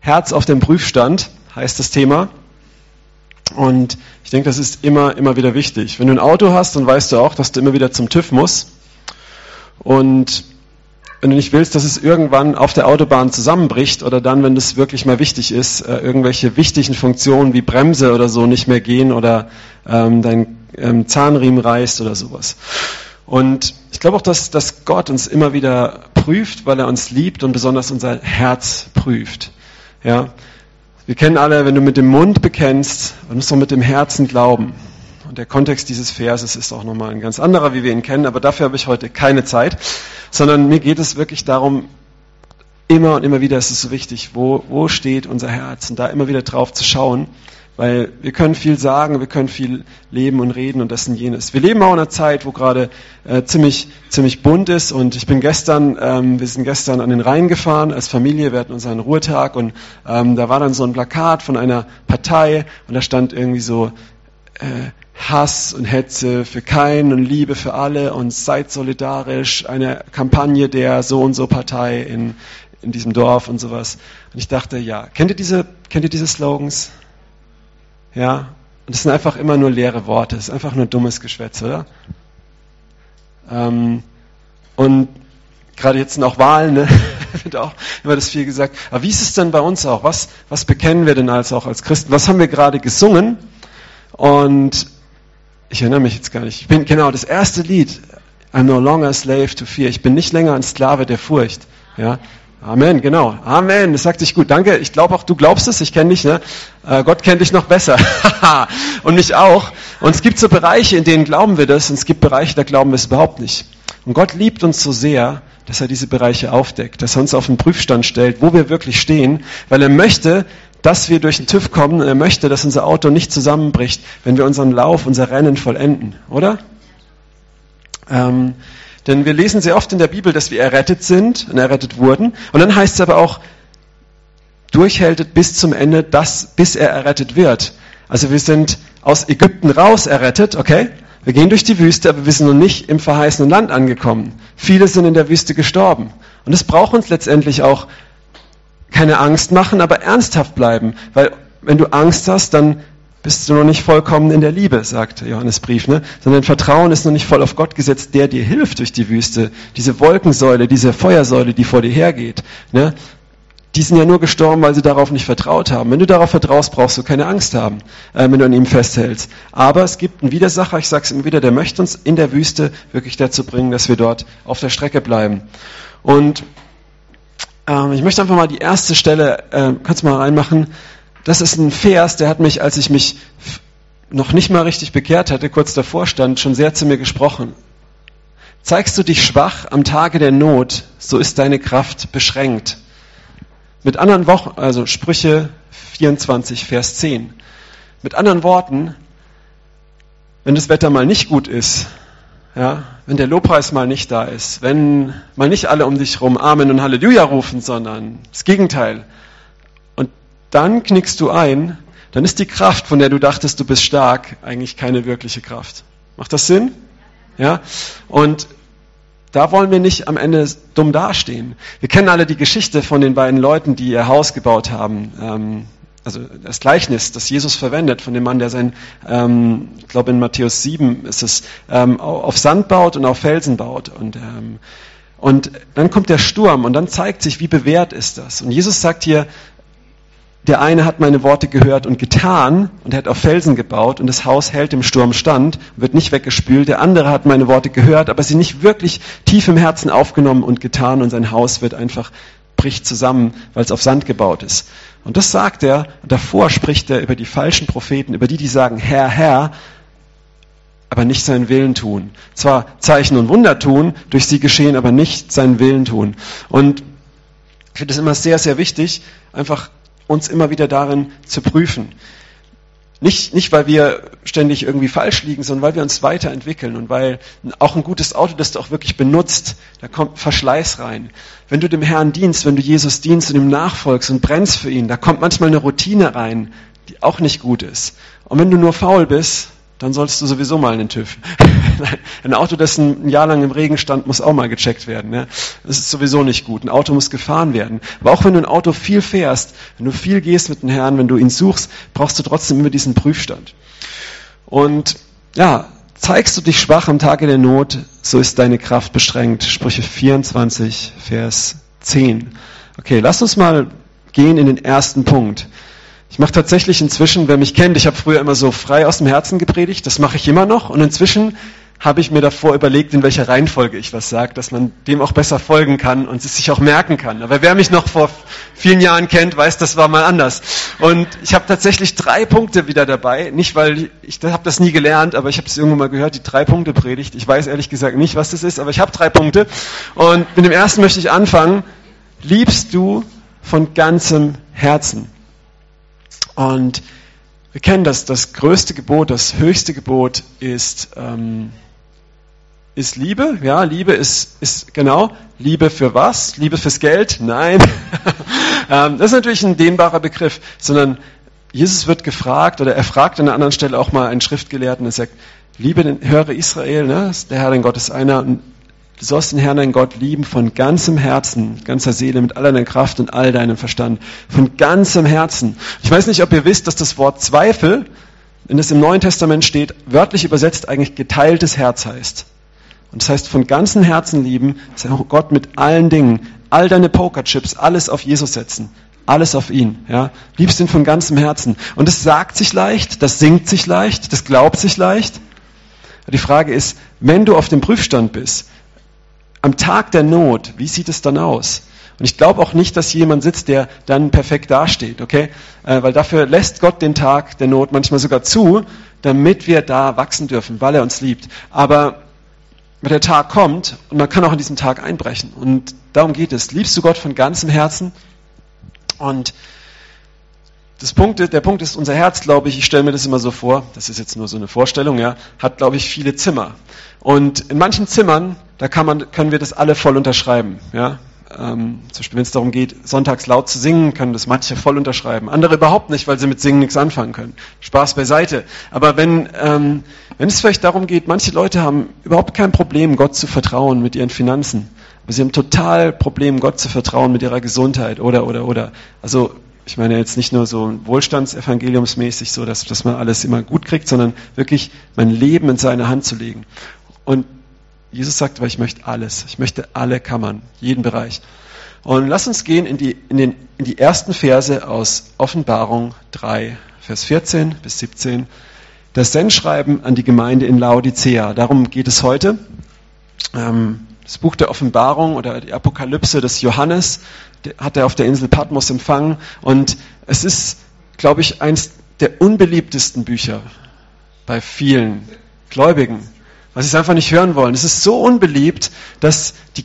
Herz auf dem Prüfstand, heißt das Thema. Und ich denke, das ist immer, immer wieder wichtig. Wenn du ein Auto hast, dann weißt du auch, dass du immer wieder zum TÜV musst. Und wenn du nicht willst, dass es irgendwann auf der Autobahn zusammenbricht oder dann, wenn es wirklich mal wichtig ist, äh, irgendwelche wichtigen Funktionen wie Bremse oder so nicht mehr gehen oder ähm, dein ähm, Zahnriemen reißt oder sowas. Und ich glaube auch, dass, dass Gott uns immer wieder prüft, weil er uns liebt und besonders unser Herz prüft. Ja, wir kennen alle, wenn du mit dem Mund bekennst, dann musst du mit dem Herzen glauben. Und der Kontext dieses Verses ist auch nochmal ein ganz anderer, wie wir ihn kennen, aber dafür habe ich heute keine Zeit, sondern mir geht es wirklich darum, immer und immer wieder ist es so wichtig, wo, wo steht unser Herz und da immer wieder drauf zu schauen, weil wir können viel sagen, wir können viel leben und reden und das und jenes. Wir leben auch in einer Zeit, wo gerade äh, ziemlich, ziemlich bunt ist und ich bin gestern, ähm, wir sind gestern an den Rhein gefahren als Familie, wir hatten unseren Ruhetag und ähm, da war dann so ein Plakat von einer Partei und da stand irgendwie so, äh, Hass und Hetze für keinen und Liebe für alle und seid solidarisch, eine Kampagne der so und so Partei in, in diesem Dorf und sowas. Und ich dachte, ja, kennt ihr diese, kennt ihr diese Slogans? Ja? Und es sind einfach immer nur leere Worte, es ist einfach nur dummes Geschwätz, oder? Ähm, und gerade jetzt sind auch Wahlen, ne? wird auch immer das viel gesagt. Aber wie ist es denn bei uns auch? Was, was bekennen wir denn als auch als Christen? Was haben wir gerade gesungen? Und ich erinnere mich jetzt gar nicht. Ich bin, genau, das erste Lied, I'm no longer a slave to fear. Ich bin nicht länger ein Sklave der Furcht. Ja. Amen, genau. Amen. Das sagt sich gut. Danke. Ich glaube auch, du glaubst es. Ich kenne dich. Ne? Äh, Gott kennt dich noch besser. und mich auch. Und es gibt so Bereiche, in denen glauben wir das. Und es gibt Bereiche, da glauben wir es überhaupt nicht. Und Gott liebt uns so sehr, dass er diese Bereiche aufdeckt, dass er uns auf den Prüfstand stellt, wo wir wirklich stehen, weil er möchte, dass wir durch den TÜV kommen. Er möchte, dass unser Auto nicht zusammenbricht, wenn wir unseren Lauf, unser Rennen vollenden, oder? Ähm, denn wir lesen sehr oft in der Bibel, dass wir errettet sind und errettet wurden. Und dann heißt es aber auch, durchhältet bis zum Ende, das, bis er errettet wird. Also wir sind aus Ägypten raus errettet, okay? Wir gehen durch die Wüste, aber wir sind noch nicht im verheißenen Land angekommen. Viele sind in der Wüste gestorben. Und es braucht uns letztendlich auch keine Angst machen, aber ernsthaft bleiben. Weil wenn du Angst hast, dann bist du noch nicht vollkommen in der Liebe, sagt Johannesbrief, ne? sondern Vertrauen ist noch nicht voll auf Gott gesetzt, der dir hilft durch die Wüste. Diese Wolkensäule, diese Feuersäule, die vor dir hergeht, ne? die sind ja nur gestorben, weil sie darauf nicht vertraut haben. Wenn du darauf vertraust, brauchst du keine Angst haben, äh, wenn du an ihm festhältst. Aber es gibt einen Widersacher, ich sage es immer wieder, der möchte uns in der Wüste wirklich dazu bringen, dass wir dort auf der Strecke bleiben. Und ähm, ich möchte einfach mal die erste Stelle, äh, kannst du mal reinmachen. Das ist ein Vers, der hat mich, als ich mich noch nicht mal richtig bekehrt hatte, kurz davor stand, schon sehr zu mir gesprochen. Zeigst du dich schwach am Tage der Not, so ist deine Kraft beschränkt. Mit anderen Wochen, also Sprüche 24, Vers 10. Mit anderen Worten, wenn das Wetter mal nicht gut ist, ja, wenn der Lobpreis mal nicht da ist, wenn mal nicht alle um dich rum Amen und Halleluja rufen, sondern das Gegenteil. Dann knickst du ein, dann ist die Kraft, von der du dachtest, du bist stark, eigentlich keine wirkliche Kraft. Macht das Sinn? Ja? Und da wollen wir nicht am Ende dumm dastehen. Wir kennen alle die Geschichte von den beiden Leuten, die ihr Haus gebaut haben. Ähm, also das Gleichnis, das Jesus verwendet von dem Mann, der sein, ähm, ich glaube in Matthäus 7 ist es, ähm, auf Sand baut und auf Felsen baut. Und, und dann kommt der Sturm und dann zeigt sich, wie bewährt ist das. Und Jesus sagt hier, der eine hat meine Worte gehört und getan und hat auf Felsen gebaut und das Haus hält im Sturm stand, wird nicht weggespült. Der andere hat meine Worte gehört, aber sie nicht wirklich tief im Herzen aufgenommen und getan und sein Haus wird einfach bricht zusammen, weil es auf Sand gebaut ist. Und das sagt er, davor spricht er über die falschen Propheten, über die, die sagen, Herr, Herr, aber nicht seinen Willen tun. Zwar Zeichen und Wunder tun, durch sie geschehen, aber nicht seinen Willen tun. Und ich finde es immer sehr, sehr wichtig, einfach uns immer wieder darin zu prüfen. Nicht, nicht, weil wir ständig irgendwie falsch liegen, sondern weil wir uns weiterentwickeln und weil auch ein gutes Auto, das du auch wirklich benutzt, da kommt Verschleiß rein. Wenn du dem Herrn dienst, wenn du Jesus dienst und ihm nachfolgst und brennst für ihn, da kommt manchmal eine Routine rein, die auch nicht gut ist. Und wenn du nur faul bist, dann solltest du sowieso mal einen TÜV. ein Auto, das ein Jahr lang im Regen stand, muss auch mal gecheckt werden. Ja? Das ist sowieso nicht gut. Ein Auto muss gefahren werden. Aber auch wenn du ein Auto viel fährst, wenn du viel gehst mit dem Herrn, wenn du ihn suchst, brauchst du trotzdem immer diesen Prüfstand. Und ja, zeigst du dich schwach am Tage der Not, so ist deine Kraft beschränkt. Sprüche 24, Vers 10. Okay, lass uns mal gehen in den ersten Punkt. Ich mache tatsächlich inzwischen, wer mich kennt, ich habe früher immer so frei aus dem Herzen gepredigt, das mache ich immer noch. Und inzwischen habe ich mir davor überlegt, in welcher Reihenfolge ich was sage, dass man dem auch besser folgen kann und es sich auch merken kann. Aber wer mich noch vor vielen Jahren kennt, weiß, das war mal anders. Und ich habe tatsächlich drei Punkte wieder dabei. Nicht, weil ich, ich habe das nie gelernt, aber ich habe es irgendwann mal gehört, die drei Punkte Predigt. Ich weiß ehrlich gesagt nicht, was das ist, aber ich habe drei Punkte. Und mit dem ersten möchte ich anfangen. Liebst du von ganzem Herzen? Und wir kennen das, das größte Gebot, das höchste Gebot ist, ähm, ist Liebe. Ja, Liebe ist, ist genau. Liebe für was? Liebe fürs Geld? Nein. ähm, das ist natürlich ein dehnbarer Begriff, sondern Jesus wird gefragt, oder er fragt an einer anderen Stelle auch mal einen Schriftgelehrten, er sagt, Liebe, den, höre Israel, ne? der Herr, dein Gott ist einer, und Du sollst den Herrn, dein Gott, lieben von ganzem Herzen, ganzer Seele, mit aller deiner Kraft und all deinem Verstand. Von ganzem Herzen. Ich weiß nicht, ob ihr wisst, dass das Wort Zweifel, wenn es im Neuen Testament steht, wörtlich übersetzt eigentlich geteiltes Herz heißt. Und das heißt, von ganzem Herzen lieben, auch Gott mit allen Dingen, all deine Pokerchips, alles auf Jesus setzen. Alles auf ihn, ja. Liebst ihn von ganzem Herzen. Und das sagt sich leicht, das singt sich leicht, das glaubt sich leicht. Die Frage ist, wenn du auf dem Prüfstand bist, am Tag der Not, wie sieht es dann aus? Und ich glaube auch nicht, dass jemand sitzt, der dann perfekt dasteht, okay? Äh, weil dafür lässt Gott den Tag der Not manchmal sogar zu, damit wir da wachsen dürfen, weil er uns liebt. Aber wenn der Tag kommt und man kann auch an diesem Tag einbrechen. Und darum geht es. Liebst du Gott von ganzem Herzen? Und das Punkt, der Punkt ist, unser Herz, glaube ich, ich stelle mir das immer so vor, das ist jetzt nur so eine Vorstellung, ja, hat, glaube ich, viele Zimmer. Und in manchen Zimmern, da kann man, können wir das alle voll unterschreiben. Ja? Ähm, zum Beispiel, wenn es darum geht, sonntags laut zu singen, können das manche voll unterschreiben. Andere überhaupt nicht, weil sie mit Singen nichts anfangen können. Spaß beiseite. Aber wenn, ähm, wenn es vielleicht darum geht, manche Leute haben überhaupt kein Problem, Gott zu vertrauen mit ihren Finanzen. Aber sie haben total Problem, Gott zu vertrauen mit ihrer Gesundheit oder, oder, oder. Also, ich meine jetzt nicht nur so wohlstandsevangeliumsmäßig, so dass, dass man alles immer gut kriegt, sondern wirklich mein Leben in seine Hand zu legen. Und Jesus sagt, aber ich möchte alles. Ich möchte alle Kammern, jeden Bereich. Und lass uns gehen in die, in, den, in die ersten Verse aus Offenbarung 3, Vers 14 bis 17. Das Sendschreiben an die Gemeinde in Laodicea. Darum geht es heute. Ähm, das Buch der Offenbarung oder die Apokalypse des Johannes hat er auf der Insel Patmos empfangen. Und es ist, glaube ich, eins der unbeliebtesten Bücher bei vielen Gläubigen weil sie es einfach nicht hören wollen. Es ist so unbeliebt, dass die,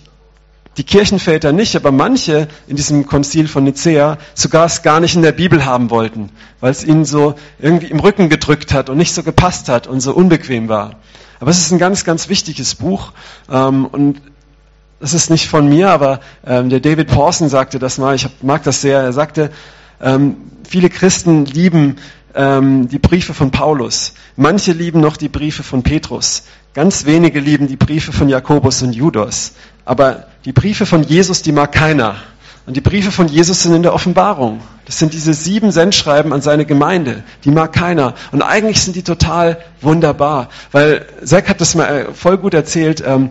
die Kirchenväter nicht, aber manche in diesem Konzil von Nicea sogar es gar nicht in der Bibel haben wollten, weil es ihnen so irgendwie im Rücken gedrückt hat und nicht so gepasst hat und so unbequem war. Aber es ist ein ganz, ganz wichtiges Buch ähm, und das ist nicht von mir, aber ähm, der David Pawson sagte das mal, ich hab, mag das sehr, er sagte, ähm, viele Christen lieben ähm, die Briefe von Paulus. Manche lieben noch die Briefe von Petrus. Ganz wenige lieben die Briefe von Jakobus und Judas. Aber die Briefe von Jesus, die mag keiner. Und die Briefe von Jesus sind in der Offenbarung. Das sind diese sieben Sendschreiben an seine Gemeinde. Die mag keiner. Und eigentlich sind die total wunderbar. Weil Zack hat das mal äh, voll gut erzählt. Ähm,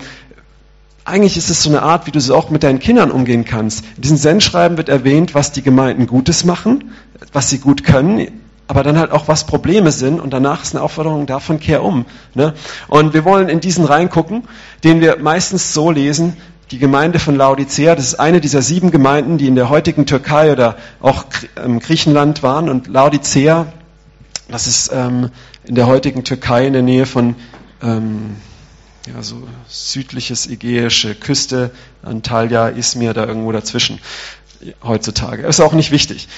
eigentlich ist es so eine Art, wie du so auch mit deinen Kindern umgehen kannst. In diesen Sendschreiben wird erwähnt, was die Gemeinden Gutes machen, was sie gut können, aber dann halt auch, was Probleme sind und danach ist eine Aufforderung, davon kehr um. Ne? Und wir wollen in diesen reingucken, den wir meistens so lesen, die Gemeinde von Laodicea, das ist eine dieser sieben Gemeinden, die in der heutigen Türkei oder auch ähm, Griechenland waren und Laodicea, das ist ähm, in der heutigen Türkei in der Nähe von ähm, ja, so südliches ägäische Küste, Antalya, Izmir, da irgendwo dazwischen heutzutage. Ist auch nicht wichtig.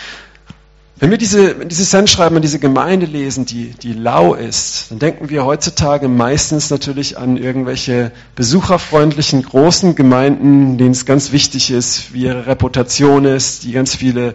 Wenn wir diese, diese Sendschreiben an diese Gemeinde lesen, die, die lau ist, dann denken wir heutzutage meistens natürlich an irgendwelche besucherfreundlichen großen Gemeinden, denen es ganz wichtig ist, wie ihre Reputation ist, die ganz viele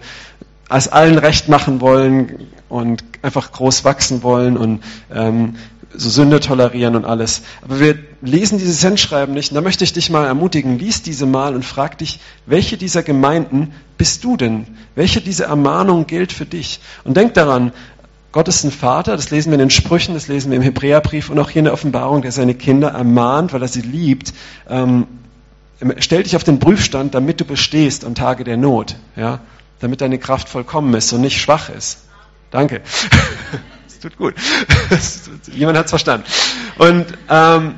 als allen recht machen wollen und einfach groß wachsen wollen und ähm, so Sünde tolerieren und alles. Aber wir lesen dieses Sendschreiben nicht. Und da möchte ich dich mal ermutigen, lies diese mal und frag dich, welche dieser Gemeinden bist du denn? Welche dieser Ermahnungen gilt für dich? Und denk daran, Gott ist ein Vater, das lesen wir in den Sprüchen, das lesen wir im Hebräerbrief und auch hier in der Offenbarung, der seine Kinder ermahnt, weil er sie liebt. Ähm, stell dich auf den Prüfstand, damit du bestehst am Tage der Not, ja, damit deine Kraft vollkommen ist und nicht schwach ist. Danke. Das tut gut. Jemand hat es verstanden. Und, ähm,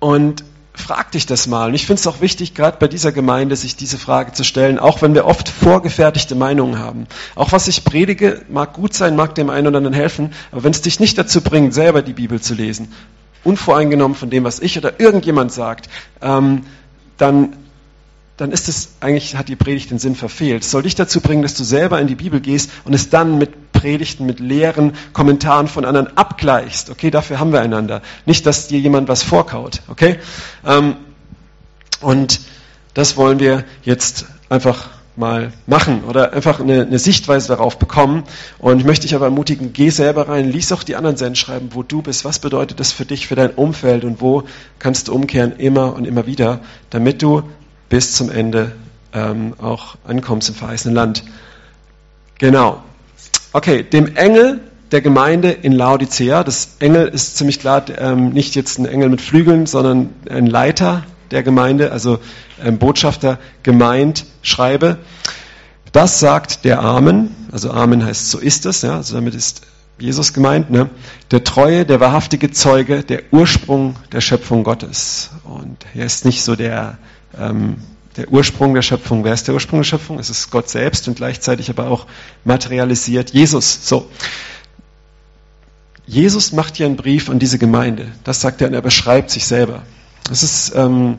und frag dich das mal. Und ich finde es auch wichtig, gerade bei dieser Gemeinde, sich diese Frage zu stellen, auch wenn wir oft vorgefertigte Meinungen haben. Auch was ich predige, mag gut sein, mag dem einen oder anderen helfen, aber wenn es dich nicht dazu bringt, selber die Bibel zu lesen, unvoreingenommen von dem, was ich oder irgendjemand sagt, ähm, dann dann ist es eigentlich, hat die Predigt den Sinn verfehlt. Es soll dich dazu bringen, dass du selber in die Bibel gehst und es dann mit Predigten, mit leeren Kommentaren von anderen abgleichst. Okay, dafür haben wir einander. Nicht, dass dir jemand was vorkaut. Okay? Ähm, und das wollen wir jetzt einfach mal machen oder einfach eine, eine, Sichtweise darauf bekommen. Und ich möchte dich aber ermutigen, geh selber rein, lies auch die anderen Sendschreiben, wo du bist. Was bedeutet das für dich, für dein Umfeld und wo kannst du umkehren immer und immer wieder, damit du bis zum Ende ähm, auch ankommst im verheißenen Land. Genau. Okay, dem Engel der Gemeinde in Laodicea, das Engel ist ziemlich klar ähm, nicht jetzt ein Engel mit Flügeln, sondern ein Leiter der Gemeinde, also ein Botschafter gemeint, schreibe. Das sagt der Amen, also Amen heißt so ist es, ja, also damit ist Jesus gemeint, ne? der treue, der wahrhaftige Zeuge, der Ursprung der Schöpfung Gottes. Und er ist nicht so der ähm, der Ursprung der Schöpfung. Wer ist der Ursprung der Schöpfung? Es ist Gott selbst und gleichzeitig aber auch materialisiert Jesus. So. Jesus macht hier einen Brief an diese Gemeinde. Das sagt er und er beschreibt sich selber. Das ist, ähm,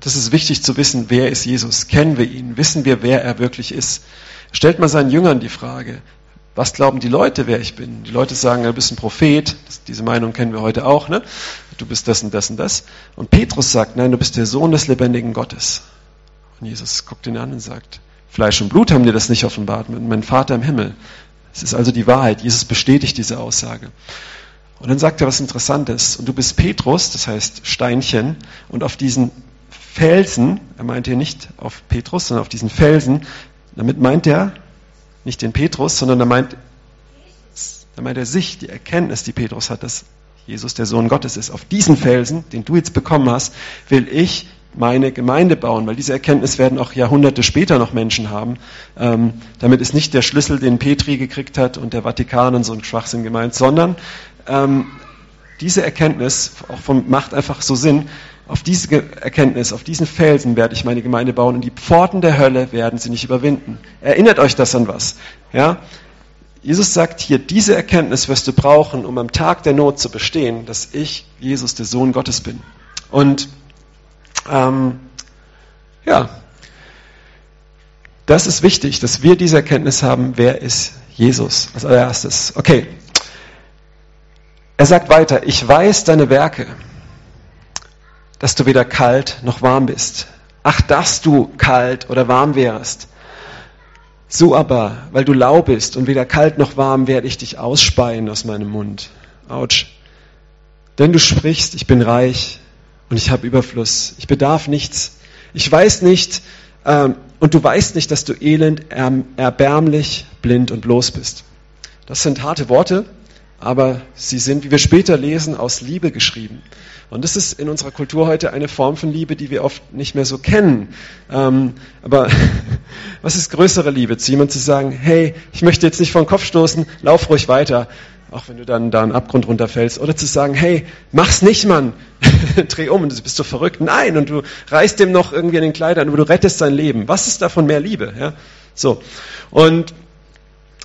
das ist wichtig zu wissen, wer ist Jesus? Kennen wir ihn? Wissen wir, wer er wirklich ist? Stellt mal seinen Jüngern die Frage, was glauben die Leute, wer ich bin? Die Leute sagen, du bist ein Prophet. Diese Meinung kennen wir heute auch. Ne? Du bist das und das und das. Und Petrus sagt, nein, du bist der Sohn des lebendigen Gottes. Und Jesus guckt ihn an und sagt, Fleisch und Blut haben dir das nicht offenbart, mein Vater im Himmel. Es ist also die Wahrheit. Jesus bestätigt diese Aussage. Und dann sagt er was Interessantes. Und du bist Petrus, das heißt Steinchen. Und auf diesen Felsen, er meint hier nicht auf Petrus, sondern auf diesen Felsen, damit meint er nicht den Petrus, sondern er meint, er meint er sich, die Erkenntnis, die Petrus hat, dass Jesus der Sohn Gottes ist. Auf diesen Felsen, den du jetzt bekommen hast, will ich meine Gemeinde bauen, weil diese Erkenntnis werden auch Jahrhunderte später noch Menschen haben. Ähm, damit ist nicht der Schlüssel, den Petri gekriegt hat und der Vatikan und so ein Schwachsinn gemeint, sondern ähm, diese Erkenntnis auch vom, macht einfach so Sinn. Auf diese Erkenntnis, auf diesen Felsen werde ich meine Gemeinde bauen und die Pforten der Hölle werden sie nicht überwinden. Erinnert euch das an was? Ja? Jesus sagt hier, diese Erkenntnis wirst du brauchen, um am Tag der Not zu bestehen, dass ich, Jesus, der Sohn Gottes bin. Und ähm, ja, das ist wichtig, dass wir diese Erkenntnis haben, wer ist Jesus als allererstes. Okay, er sagt weiter, ich weiß deine Werke dass du weder kalt noch warm bist. Ach, dass du kalt oder warm wärst. So aber, weil du lau bist und weder kalt noch warm, werde ich dich ausspeien aus meinem Mund. Autsch. Denn du sprichst, ich bin reich und ich habe Überfluss. Ich bedarf nichts. Ich weiß nicht, ähm, und du weißt nicht, dass du elend, erbärmlich, blind und bloß bist. Das sind harte Worte, aber sie sind, wie wir später lesen, aus Liebe geschrieben. Und das ist in unserer Kultur heute eine Form von Liebe, die wir oft nicht mehr so kennen. Ähm, aber was ist größere Liebe? Zu jemandem zu sagen, hey, ich möchte jetzt nicht vor den Kopf stoßen, lauf ruhig weiter, auch wenn du dann da einen Abgrund runterfällst. Oder zu sagen, hey, mach's nicht, Mann, dreh um, du bist so verrückt. Nein, und du reißt dem noch irgendwie an den Kleidern, aber du rettest sein Leben. Was ist davon mehr Liebe? Ja? So. Und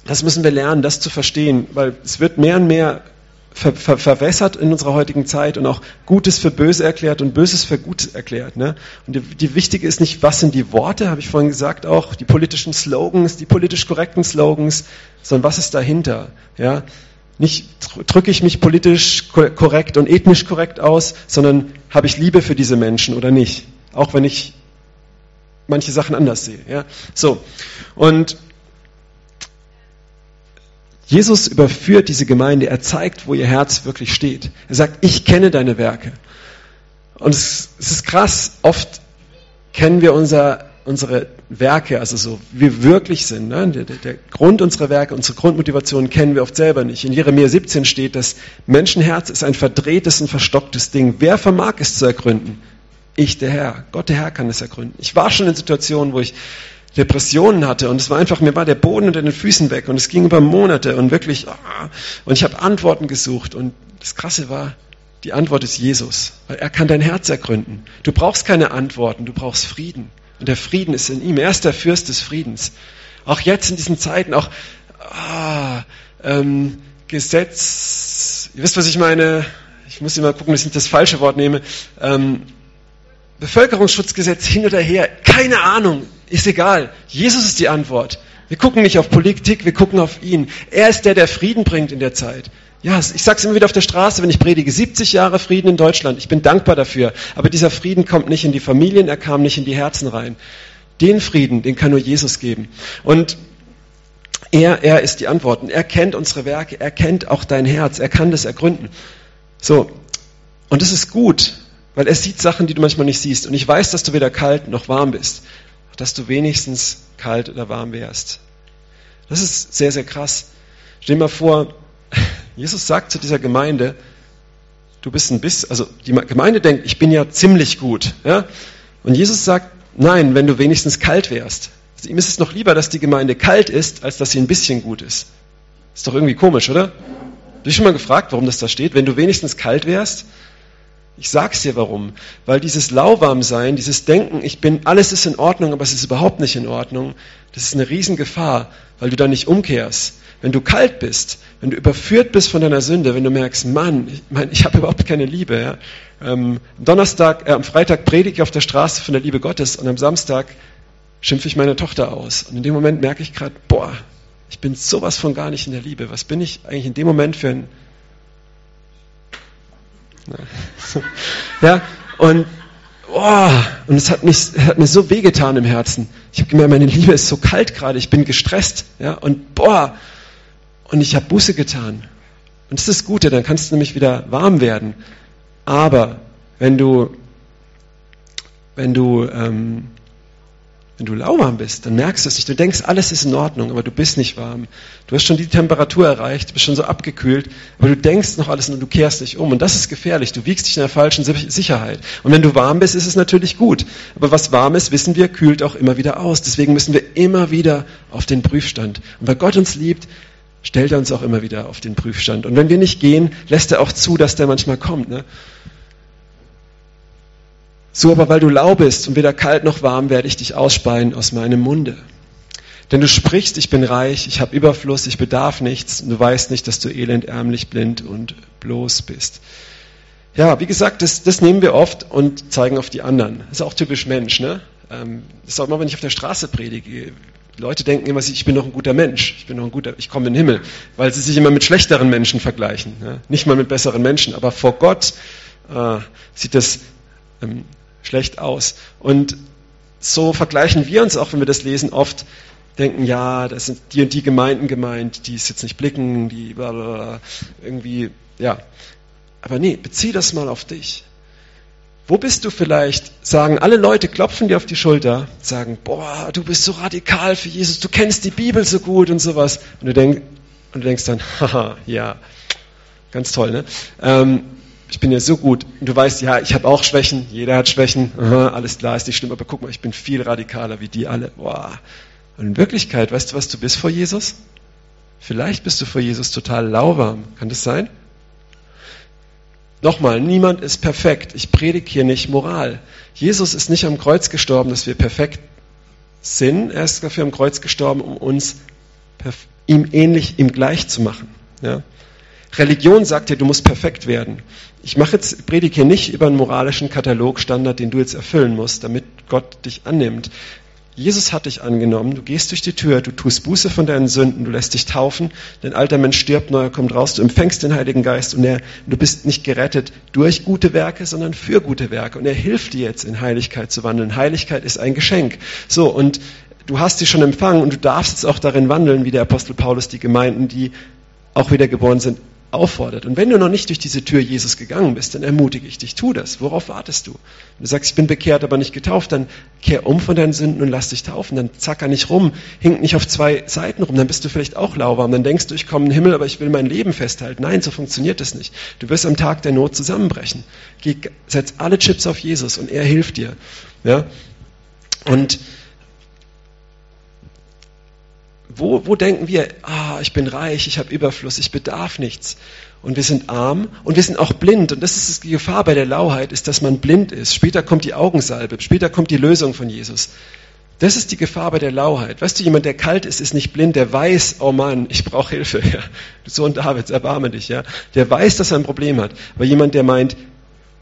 das müssen wir lernen, das zu verstehen, weil es wird mehr und mehr ver, ver, verwässert in unserer heutigen Zeit und auch Gutes für Böse erklärt und Böses für Gut erklärt. Ne? Und die, die wichtige ist nicht, was sind die Worte, habe ich vorhin gesagt, auch die politischen Slogans, die politisch korrekten Slogans, sondern was ist dahinter. Ja? Nicht drücke ich mich politisch korrekt und ethnisch korrekt aus, sondern habe ich Liebe für diese Menschen oder nicht. Auch wenn ich manche Sachen anders sehe. Ja? So. Und Jesus überführt diese Gemeinde, er zeigt, wo ihr Herz wirklich steht. Er sagt, ich kenne deine Werke. Und es, es ist krass, oft kennen wir unser, unsere Werke, also so, wie wir wirklich sind. Ne? Der, der, Grund unserer Werke, unsere Grundmotivation kennen wir oft selber nicht. In Jeremia 17 steht, das Menschenherz ist ein verdrehtes und verstocktes Ding. Wer vermag es zu ergründen? Ich, der Herr. Gott, der Herr, kann es ergründen. Ich war schon in Situationen, wo ich Depressionen hatte. Und es war einfach, mir war der Boden unter den Füßen weg. Und es ging über Monate und wirklich, ah, und ich habe Antworten gesucht. Und das Krasse war, die Antwort ist Jesus, weil er kann dein Herz ergründen. Du brauchst keine Antworten, du brauchst Frieden. Und der Frieden ist in ihm. Er ist der Fürst des Friedens. Auch jetzt in diesen Zeiten, auch ah, ähm, Gesetz, ihr wisst, was ich meine, ich muss immer gucken, dass ich nicht das falsche Wort nehme, ähm, Bevölkerungsschutzgesetz hin oder her, keine Ahnung, ist egal. Jesus ist die Antwort. Wir gucken nicht auf Politik, wir gucken auf ihn. Er ist der, der Frieden bringt in der Zeit. Ja, ich sage es immer wieder auf der Straße, wenn ich predige, 70 Jahre Frieden in Deutschland. Ich bin dankbar dafür. Aber dieser Frieden kommt nicht in die Familien, er kam nicht in die Herzen rein. Den Frieden, den kann nur Jesus geben. Und er, er ist die Antwort. Und er kennt unsere Werke, er kennt auch dein Herz, er kann das ergründen. So. Und das ist gut, weil er sieht Sachen, die du manchmal nicht siehst. Und ich weiß, dass du weder kalt noch warm bist. Dass du wenigstens kalt oder warm wärst. Das ist sehr, sehr krass. Stell dir mal vor, Jesus sagt zu dieser Gemeinde, du bist ein bisschen, also die Gemeinde denkt, ich bin ja ziemlich gut. Ja? Und Jesus sagt, nein, wenn du wenigstens kalt wärst. Also ihm ist es noch lieber, dass die Gemeinde kalt ist, als dass sie ein bisschen gut ist. Ist doch irgendwie komisch, oder? Habe ich schon mal gefragt, warum das da steht? Wenn du wenigstens kalt wärst, ich sag's dir warum. Weil dieses Lauwarmsein, dieses Denken, ich bin, alles ist in Ordnung, aber es ist überhaupt nicht in Ordnung, das ist eine Riesengefahr, weil du da nicht umkehrst. Wenn du kalt bist, wenn du überführt bist von deiner Sünde, wenn du merkst, Mann, ich, mein, ich habe überhaupt keine Liebe. Ja? Ähm, Donnerstag, äh, am Freitag predige ich auf der Straße von der Liebe Gottes und am Samstag schimpfe ich meine Tochter aus. Und in dem Moment merke ich gerade, boah, ich bin sowas von gar nicht in der Liebe. Was bin ich eigentlich in dem Moment für ein Ja, und, oh, und es hat, mich, hat mir so wehgetan im Herzen. Ich habe gemerkt, meine Liebe ist so kalt gerade, ich bin gestresst. Ja, und boah, und ich habe Buße getan. Und das ist das Gute, dann kannst du nämlich wieder warm werden. Aber wenn du, wenn du ähm, wenn du lauwarm bist, dann merkst du es nicht. Du denkst, alles ist in Ordnung, aber du bist nicht warm. Du hast schon die Temperatur erreicht, bist schon so abgekühlt, aber du denkst noch alles und du kehrst nicht um. Und das ist gefährlich. Du wiegst dich in der falschen Sicherheit. Und wenn du warm bist, ist es natürlich gut. Aber was warm ist, wissen wir, kühlt auch immer wieder aus. Deswegen müssen wir immer wieder auf den Prüfstand. Und weil Gott uns liebt, stellt er uns auch immer wieder auf den Prüfstand. Und wenn wir nicht gehen, lässt er auch zu, dass der manchmal kommt. Ne? So aber, weil du lau bist und weder kalt noch warm, werde ich dich ausspeien aus meinem Munde. Denn du sprichst, ich bin reich, ich habe Überfluss, ich bedarf nichts, und du weißt nicht, dass du elend, ärmlich, blind und bloß bist. Ja, wie gesagt, das, das nehmen wir oft und zeigen auf die anderen. Das ist auch typisch Mensch. Ne? Ähm, das ist auch immer, wenn ich auf der Straße predige. Leute denken immer, ich bin noch ein guter Mensch, ich bin noch ein guter, ich komme in den Himmel, weil sie sich immer mit schlechteren Menschen vergleichen. Ne? Nicht mal mit besseren Menschen, aber vor Gott äh, sieht das ähm, schlecht aus. Und so vergleichen wir uns auch, wenn wir das lesen, oft denken, ja, das sind die und die Gemeinden gemeint, die es jetzt nicht blicken, die blablabla, irgendwie, ja. Aber nee, bezieh das mal auf dich. Wo bist du vielleicht, sagen alle Leute, klopfen dir auf die Schulter, sagen, boah, du bist so radikal für Jesus, du kennst die Bibel so gut und sowas. Und du, denk, und du denkst dann, haha, ja, ganz toll, ne? Ähm, ich bin ja so gut. Und du weißt, ja, ich habe auch Schwächen, jeder hat Schwächen, Aha, alles klar, ist nicht schlimm, aber guck mal, ich bin viel radikaler wie die alle. Boah. Und in Wirklichkeit, weißt du, was du bist vor Jesus? Vielleicht bist du vor Jesus total lauwarm. Kann das sein? Nochmal, niemand ist perfekt. Ich predige hier nicht Moral. Jesus ist nicht am Kreuz gestorben, dass wir perfekt sind. Er ist dafür am Kreuz gestorben, um uns ihm ähnlich, ihm gleich zu machen. Ja? Religion sagt dir, du musst perfekt werden. Ich mache jetzt, predige nicht über einen moralischen Katalogstandard, den du jetzt erfüllen musst, damit Gott dich annimmt. Jesus hat dich angenommen, du gehst durch die Tür, du tust Buße von deinen Sünden, du lässt dich taufen, dein alter Mensch stirbt, neuer kommt raus, du empfängst den Heiligen Geist und er, du bist nicht gerettet durch gute Werke, sondern für gute Werke und er hilft dir jetzt in Heiligkeit zu wandeln. Heiligkeit ist ein Geschenk. So, und du hast sie schon empfangen und du darfst jetzt auch darin wandeln, wie der Apostel Paulus die Gemeinden, die auch wiedergeboren sind, auffordert. Und wenn du noch nicht durch diese Tür Jesus gegangen bist, dann ermutige ich dich, tu das. Worauf wartest du? Wenn du sagst, ich bin bekehrt, aber nicht getauft, dann kehr um von deinen Sünden und lass dich taufen. Dann zacker nicht rum, hink nicht auf zwei Seiten rum, dann bist du vielleicht auch lauwarm. Dann denkst du, ich komme in den Himmel, aber ich will mein Leben festhalten. Nein, so funktioniert das nicht. Du wirst am Tag der Not zusammenbrechen. Geh, setz alle Chips auf Jesus und er hilft dir. Ja? Und wo, wo denken wir, ah, ich bin reich, ich habe Überfluss, ich bedarf nichts. Und wir sind arm und wir sind auch blind. Und das ist die Gefahr bei der Lauheit, ist, dass man blind ist. Später kommt die Augensalbe, später kommt die Lösung von Jesus. Das ist die Gefahr bei der Lauheit. Weißt du, jemand, der kalt ist, ist nicht blind, der weiß, oh Mann, ich brauche Hilfe. Ja. Sohn Davids, erbarme dich. Ja. Der weiß, dass er ein Problem hat. Aber jemand, der meint,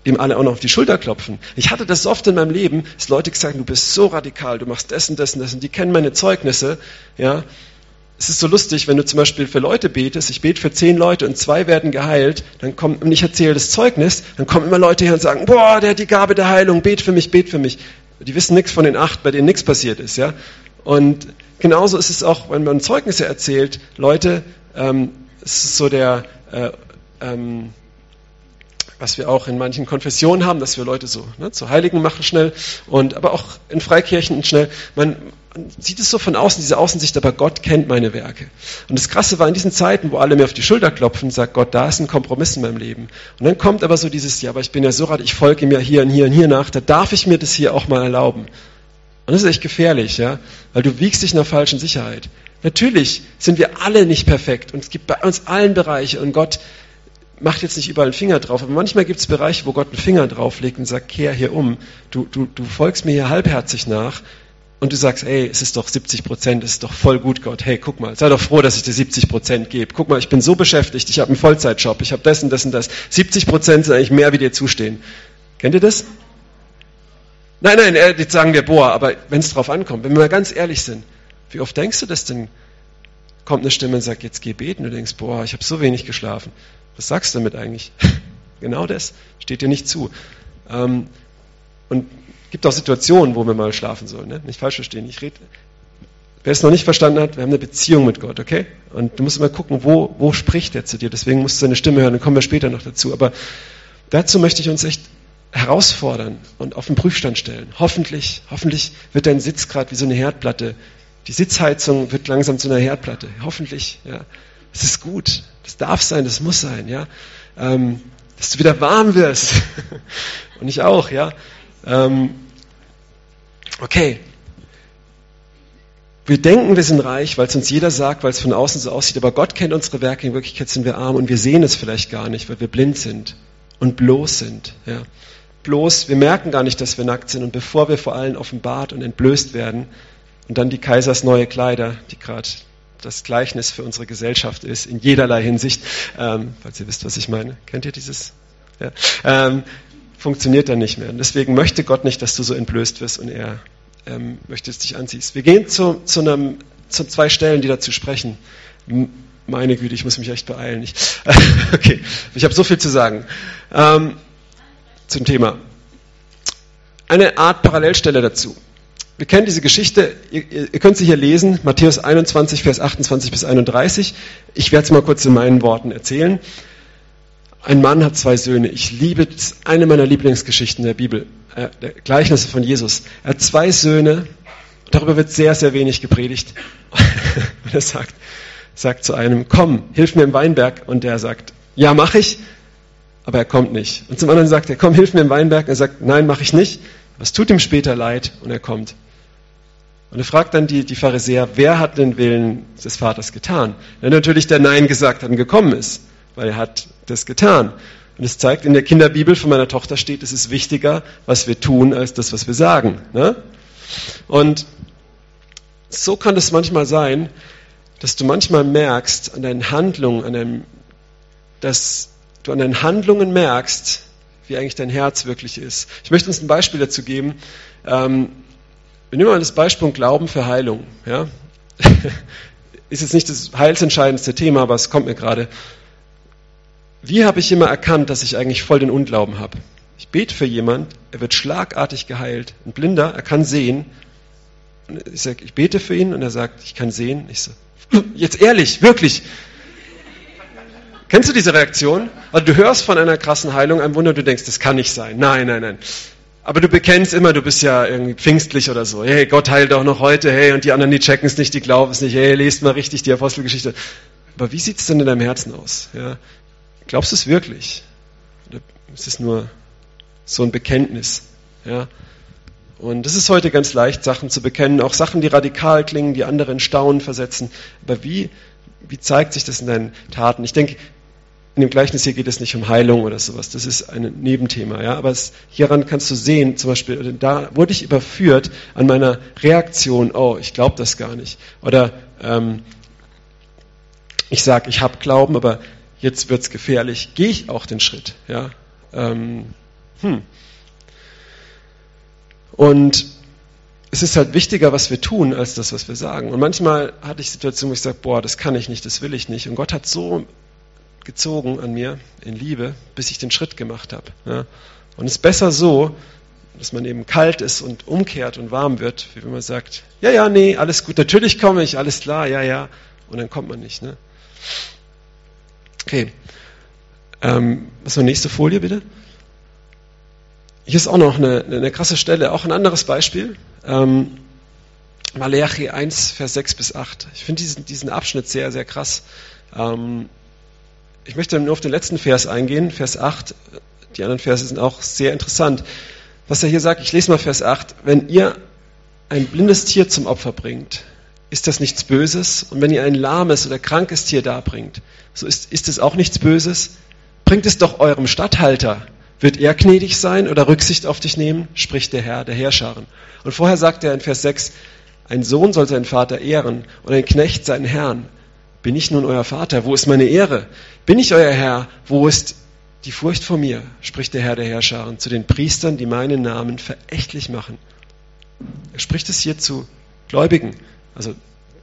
dem alle auch noch auf die Schulter klopfen. Ich hatte das oft in meinem Leben, dass Leute gesagt haben, du bist so radikal, du machst das und das und das und die kennen meine Zeugnisse. Ja, es ist so lustig, wenn du zum Beispiel für Leute betest, ich bete für zehn Leute und zwei werden geheilt, dann kommt, und ich erzähle das Zeugnis, dann kommen immer Leute her und sagen, boah, der hat die Gabe der Heilung, bet für mich, bet für mich. Die wissen nichts von den acht, bei denen nichts passiert ist, ja. Und genauso ist es auch, wenn man Zeugnisse erzählt, Leute, ähm, es ist so der, äh, ähm, was wir auch in manchen Konfessionen haben, dass wir Leute so ne, zu Heiligen machen schnell und aber auch in Freikirchen schnell. Man, sieht es so von außen, diese Außensicht, aber Gott kennt meine Werke. Und das Krasse war in diesen Zeiten, wo alle mir auf die Schulter klopfen, sagt Gott, da ist ein Kompromiss in meinem Leben. Und dann kommt aber so dieses, ja, aber ich bin ja so rad, ich folge ihm ja hier und hier und hier nach, da darf ich mir das hier auch mal erlauben. Und das ist echt gefährlich, ja, weil du wiegst dich in der falschen Sicherheit. Natürlich sind wir alle nicht perfekt und es gibt bei uns allen Bereiche und Gott macht jetzt nicht überall einen Finger drauf, aber manchmal gibt es Bereiche, wo Gott einen Finger drauflegt und sagt, kehr hier um. Du, du, du folgst mir hier halbherzig nach und du sagst, ey, es ist doch 70 Prozent, es ist doch voll gut, Gott. Hey, guck mal, sei doch froh, dass ich dir 70 Prozent gebe. Guck mal, ich bin so beschäftigt, ich habe einen Vollzeitjob, ich habe das und das und das. 70 Prozent sind eigentlich mehr, wie dir zustehen. Kennt ihr das? Nein, nein, jetzt sagen wir, boah, aber wenn es drauf ankommt, wenn wir mal ganz ehrlich sind, wie oft denkst du das denn? Kommt eine Stimme und sagt, jetzt geh beten. Du denkst, boah, ich habe so wenig geschlafen. Was sagst du damit eigentlich? genau das steht dir nicht zu. Ähm, und gibt auch Situationen, wo wir mal schlafen sollen. Ne? Nicht falsch verstehen. Ich rede. Wer es noch nicht verstanden hat, wir haben eine Beziehung mit Gott, okay? Und du musst immer gucken, wo, wo spricht er zu dir. Deswegen musst du seine Stimme hören, dann kommen wir später noch dazu. Aber dazu möchte ich uns echt herausfordern und auf den Prüfstand stellen. Hoffentlich, hoffentlich wird dein Sitz gerade wie so eine Herdplatte. Die Sitzheizung wird langsam zu einer Herdplatte. Hoffentlich, ja. Es ist gut. Das darf sein, das muss sein, ja. Ähm, dass du wieder warm wirst. Und ich auch, ja. Ähm, okay. Wir denken, wir sind reich, weil es uns jeder sagt, weil es von außen so aussieht, aber Gott kennt unsere Werke, in Wirklichkeit sind wir arm und wir sehen es vielleicht gar nicht, weil wir blind sind und bloß sind. Ja. Bloß, wir merken gar nicht, dass wir nackt sind und bevor wir vor allen offenbart und entblößt werden und dann die Kaisers neue Kleider, die gerade das Gleichnis für unsere Gesellschaft ist, in jederlei Hinsicht. Ähm, falls ihr wisst, was ich meine. Kennt ihr dieses? Ja. Ähm, funktioniert dann nicht mehr. Und deswegen möchte Gott nicht, dass du so entblößt wirst und er ähm, möchte, du dich anziehst. Wir gehen zu, zu, einem, zu zwei Stellen, die dazu sprechen. Meine Güte, ich muss mich echt beeilen. Ich, okay, ich habe so viel zu sagen ähm, zum Thema. Eine Art Parallelstelle dazu. Wir kennen diese Geschichte, ihr, ihr, könnt sie hier lesen, Matthäus 21, Vers 28 bis 31. Ich werde es mal kurz in meinen Worten erzählen. Ein Mann hat zwei Söhne. Ich liebe, das eine meiner Lieblingsgeschichten der Bibel, äh, der Gleichnisse von Jesus. Er hat zwei Söhne, darüber wird sehr, sehr wenig gepredigt. Und er sagt, sagt zu einem, komm, hilf mir im Weinberg. Und der sagt, ja, mach ich, aber er kommt nicht. Und zum anderen sagt er, komm, hilf mir im Weinberg. Er sagt, nein, mach ich nicht. Was tut ihm später leid? Und er kommt. Und er fragt dann die, die Pharisäer, wer hat den Willen des Vaters getan? Dann natürlich der Nein gesagt hat und gekommen ist, weil er hat das getan. Und es zeigt, in der Kinderbibel von meiner Tochter steht, es ist wichtiger, was wir tun, als das, was wir sagen. Ne? Und so kann es manchmal sein, dass du manchmal merkst an deinen Handlungen, an deinem, dass du an deinen Handlungen merkst, wie eigentlich dein Herz wirklich ist. Ich möchte uns ein Beispiel dazu geben. Ähm, wir nehmen mal das Beispiel Glauben für Heilung. Ja? Ist jetzt nicht das heilsentscheidendste Thema, aber es kommt mir gerade. Wie habe ich immer erkannt, dass ich eigentlich voll den Unglauben habe? Ich bete für jemand, er wird schlagartig geheilt. Ein Blinder, er kann sehen. ich sage, ich bete für ihn und er sagt, ich kann sehen. Ich so, jetzt ehrlich, wirklich. Kennst du diese Reaktion? Also du hörst von einer krassen Heilung, ein Wunder, du denkst, das kann nicht sein. Nein, nein, nein. Aber du bekennst immer, du bist ja irgendwie pfingstlich oder so. Hey, Gott heilt auch noch heute. Hey, und die anderen, die checken es nicht, die glauben es nicht. Hey, lest mal richtig die Apostelgeschichte. Aber wie sieht es denn in deinem Herzen aus? Ja? Glaubst du es wirklich? Oder ist es nur so ein Bekenntnis? Ja? Und es ist heute ganz leicht, Sachen zu bekennen, auch Sachen, die radikal klingen, die andere in Staunen versetzen. Aber wie, wie zeigt sich das in deinen Taten? Ich denke, in dem Gleichnis hier geht es nicht um Heilung oder sowas. Das ist ein Nebenthema. Ja? Aber es, hieran kannst du sehen, zum Beispiel, da wurde ich überführt an meiner Reaktion, oh, ich glaube das gar nicht. Oder ähm, ich sage, ich habe Glauben, aber jetzt wird es gefährlich. Gehe ich auch den Schritt? Ja? Ähm, hm. Und es ist halt wichtiger, was wir tun, als das, was wir sagen. Und manchmal hatte ich Situationen, wo ich sage, boah, das kann ich nicht, das will ich nicht. Und Gott hat so gezogen an mir in Liebe, bis ich den Schritt gemacht habe. Ja. Und es ist besser so, dass man eben kalt ist und umkehrt und warm wird, wie wenn man sagt, ja, ja, nee, alles gut, natürlich komme ich, alles klar, ja, ja. Und dann kommt man nicht. Ne? Okay. Ähm, was ist die nächste Folie, bitte? Hier ist auch noch eine, eine krasse Stelle, auch ein anderes Beispiel. Ähm, Malachi 1, Vers 6 bis 8. Ich finde diesen, diesen Abschnitt sehr, sehr krass. Ähm, ich möchte nur auf den letzten Vers eingehen, Vers 8. Die anderen Verse sind auch sehr interessant. Was er hier sagt, ich lese mal Vers 8. Wenn ihr ein blindes Tier zum Opfer bringt, ist das nichts Böses? Und wenn ihr ein lahmes oder krankes Tier darbringt, so ist, ist es auch nichts Böses? Bringt es doch eurem Statthalter wird er gnädig sein oder Rücksicht auf dich nehmen? spricht der Herr, der Herrscharen. Und vorher sagt er in Vers 6, ein Sohn soll seinen Vater ehren und ein Knecht seinen Herrn. Bin ich nun euer Vater? Wo ist meine Ehre? Bin ich euer Herr? Wo ist die Furcht vor mir? spricht der Herr der Herrscharen zu den Priestern, die meinen Namen verächtlich machen. Er spricht es hier zu Gläubigen, also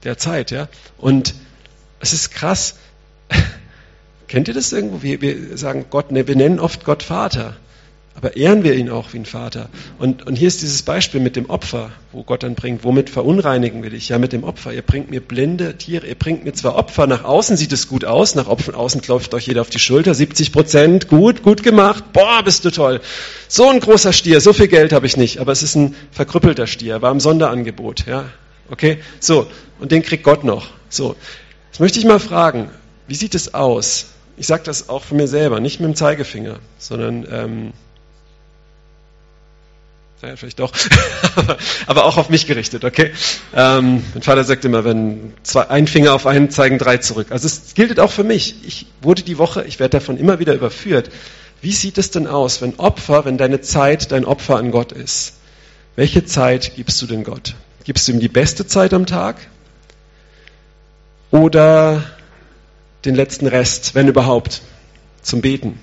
der Zeit, ja. Und es ist krass. Kennt ihr das irgendwo? Wir, wir sagen Gott, ne, wir nennen oft Gott Vater, aber ehren wir ihn auch wie ein Vater. Und, und hier ist dieses Beispiel mit dem Opfer, wo Gott dann bringt, womit verunreinigen wir dich? Ja, mit dem Opfer. Ihr bringt mir blinde Tiere, ihr bringt mir zwar Opfer, nach außen sieht es gut aus, nach außen klopft euch jeder auf die Schulter, 70 Prozent, gut, gut gemacht, boah, bist du toll. So ein großer Stier, so viel Geld habe ich nicht, aber es ist ein verkrüppelter Stier, war im Sonderangebot, ja. Okay, so, und den kriegt Gott noch. So, jetzt möchte ich mal fragen, wie sieht es aus? Ich sage das auch von mir selber, nicht mit dem Zeigefinger, sondern ähm, ja, vielleicht doch, aber auch auf mich gerichtet, okay? Ähm, mein Vater sagt immer, wenn zwei, ein Finger auf einen zeigen, drei zurück. Also es gilt auch für mich. Ich wurde die Woche, ich werde davon immer wieder überführt. Wie sieht es denn aus, wenn Opfer, wenn deine Zeit dein Opfer an Gott ist? Welche Zeit gibst du denn Gott? Gibst du ihm die beste Zeit am Tag? Oder den letzten Rest, wenn überhaupt, zum Beten.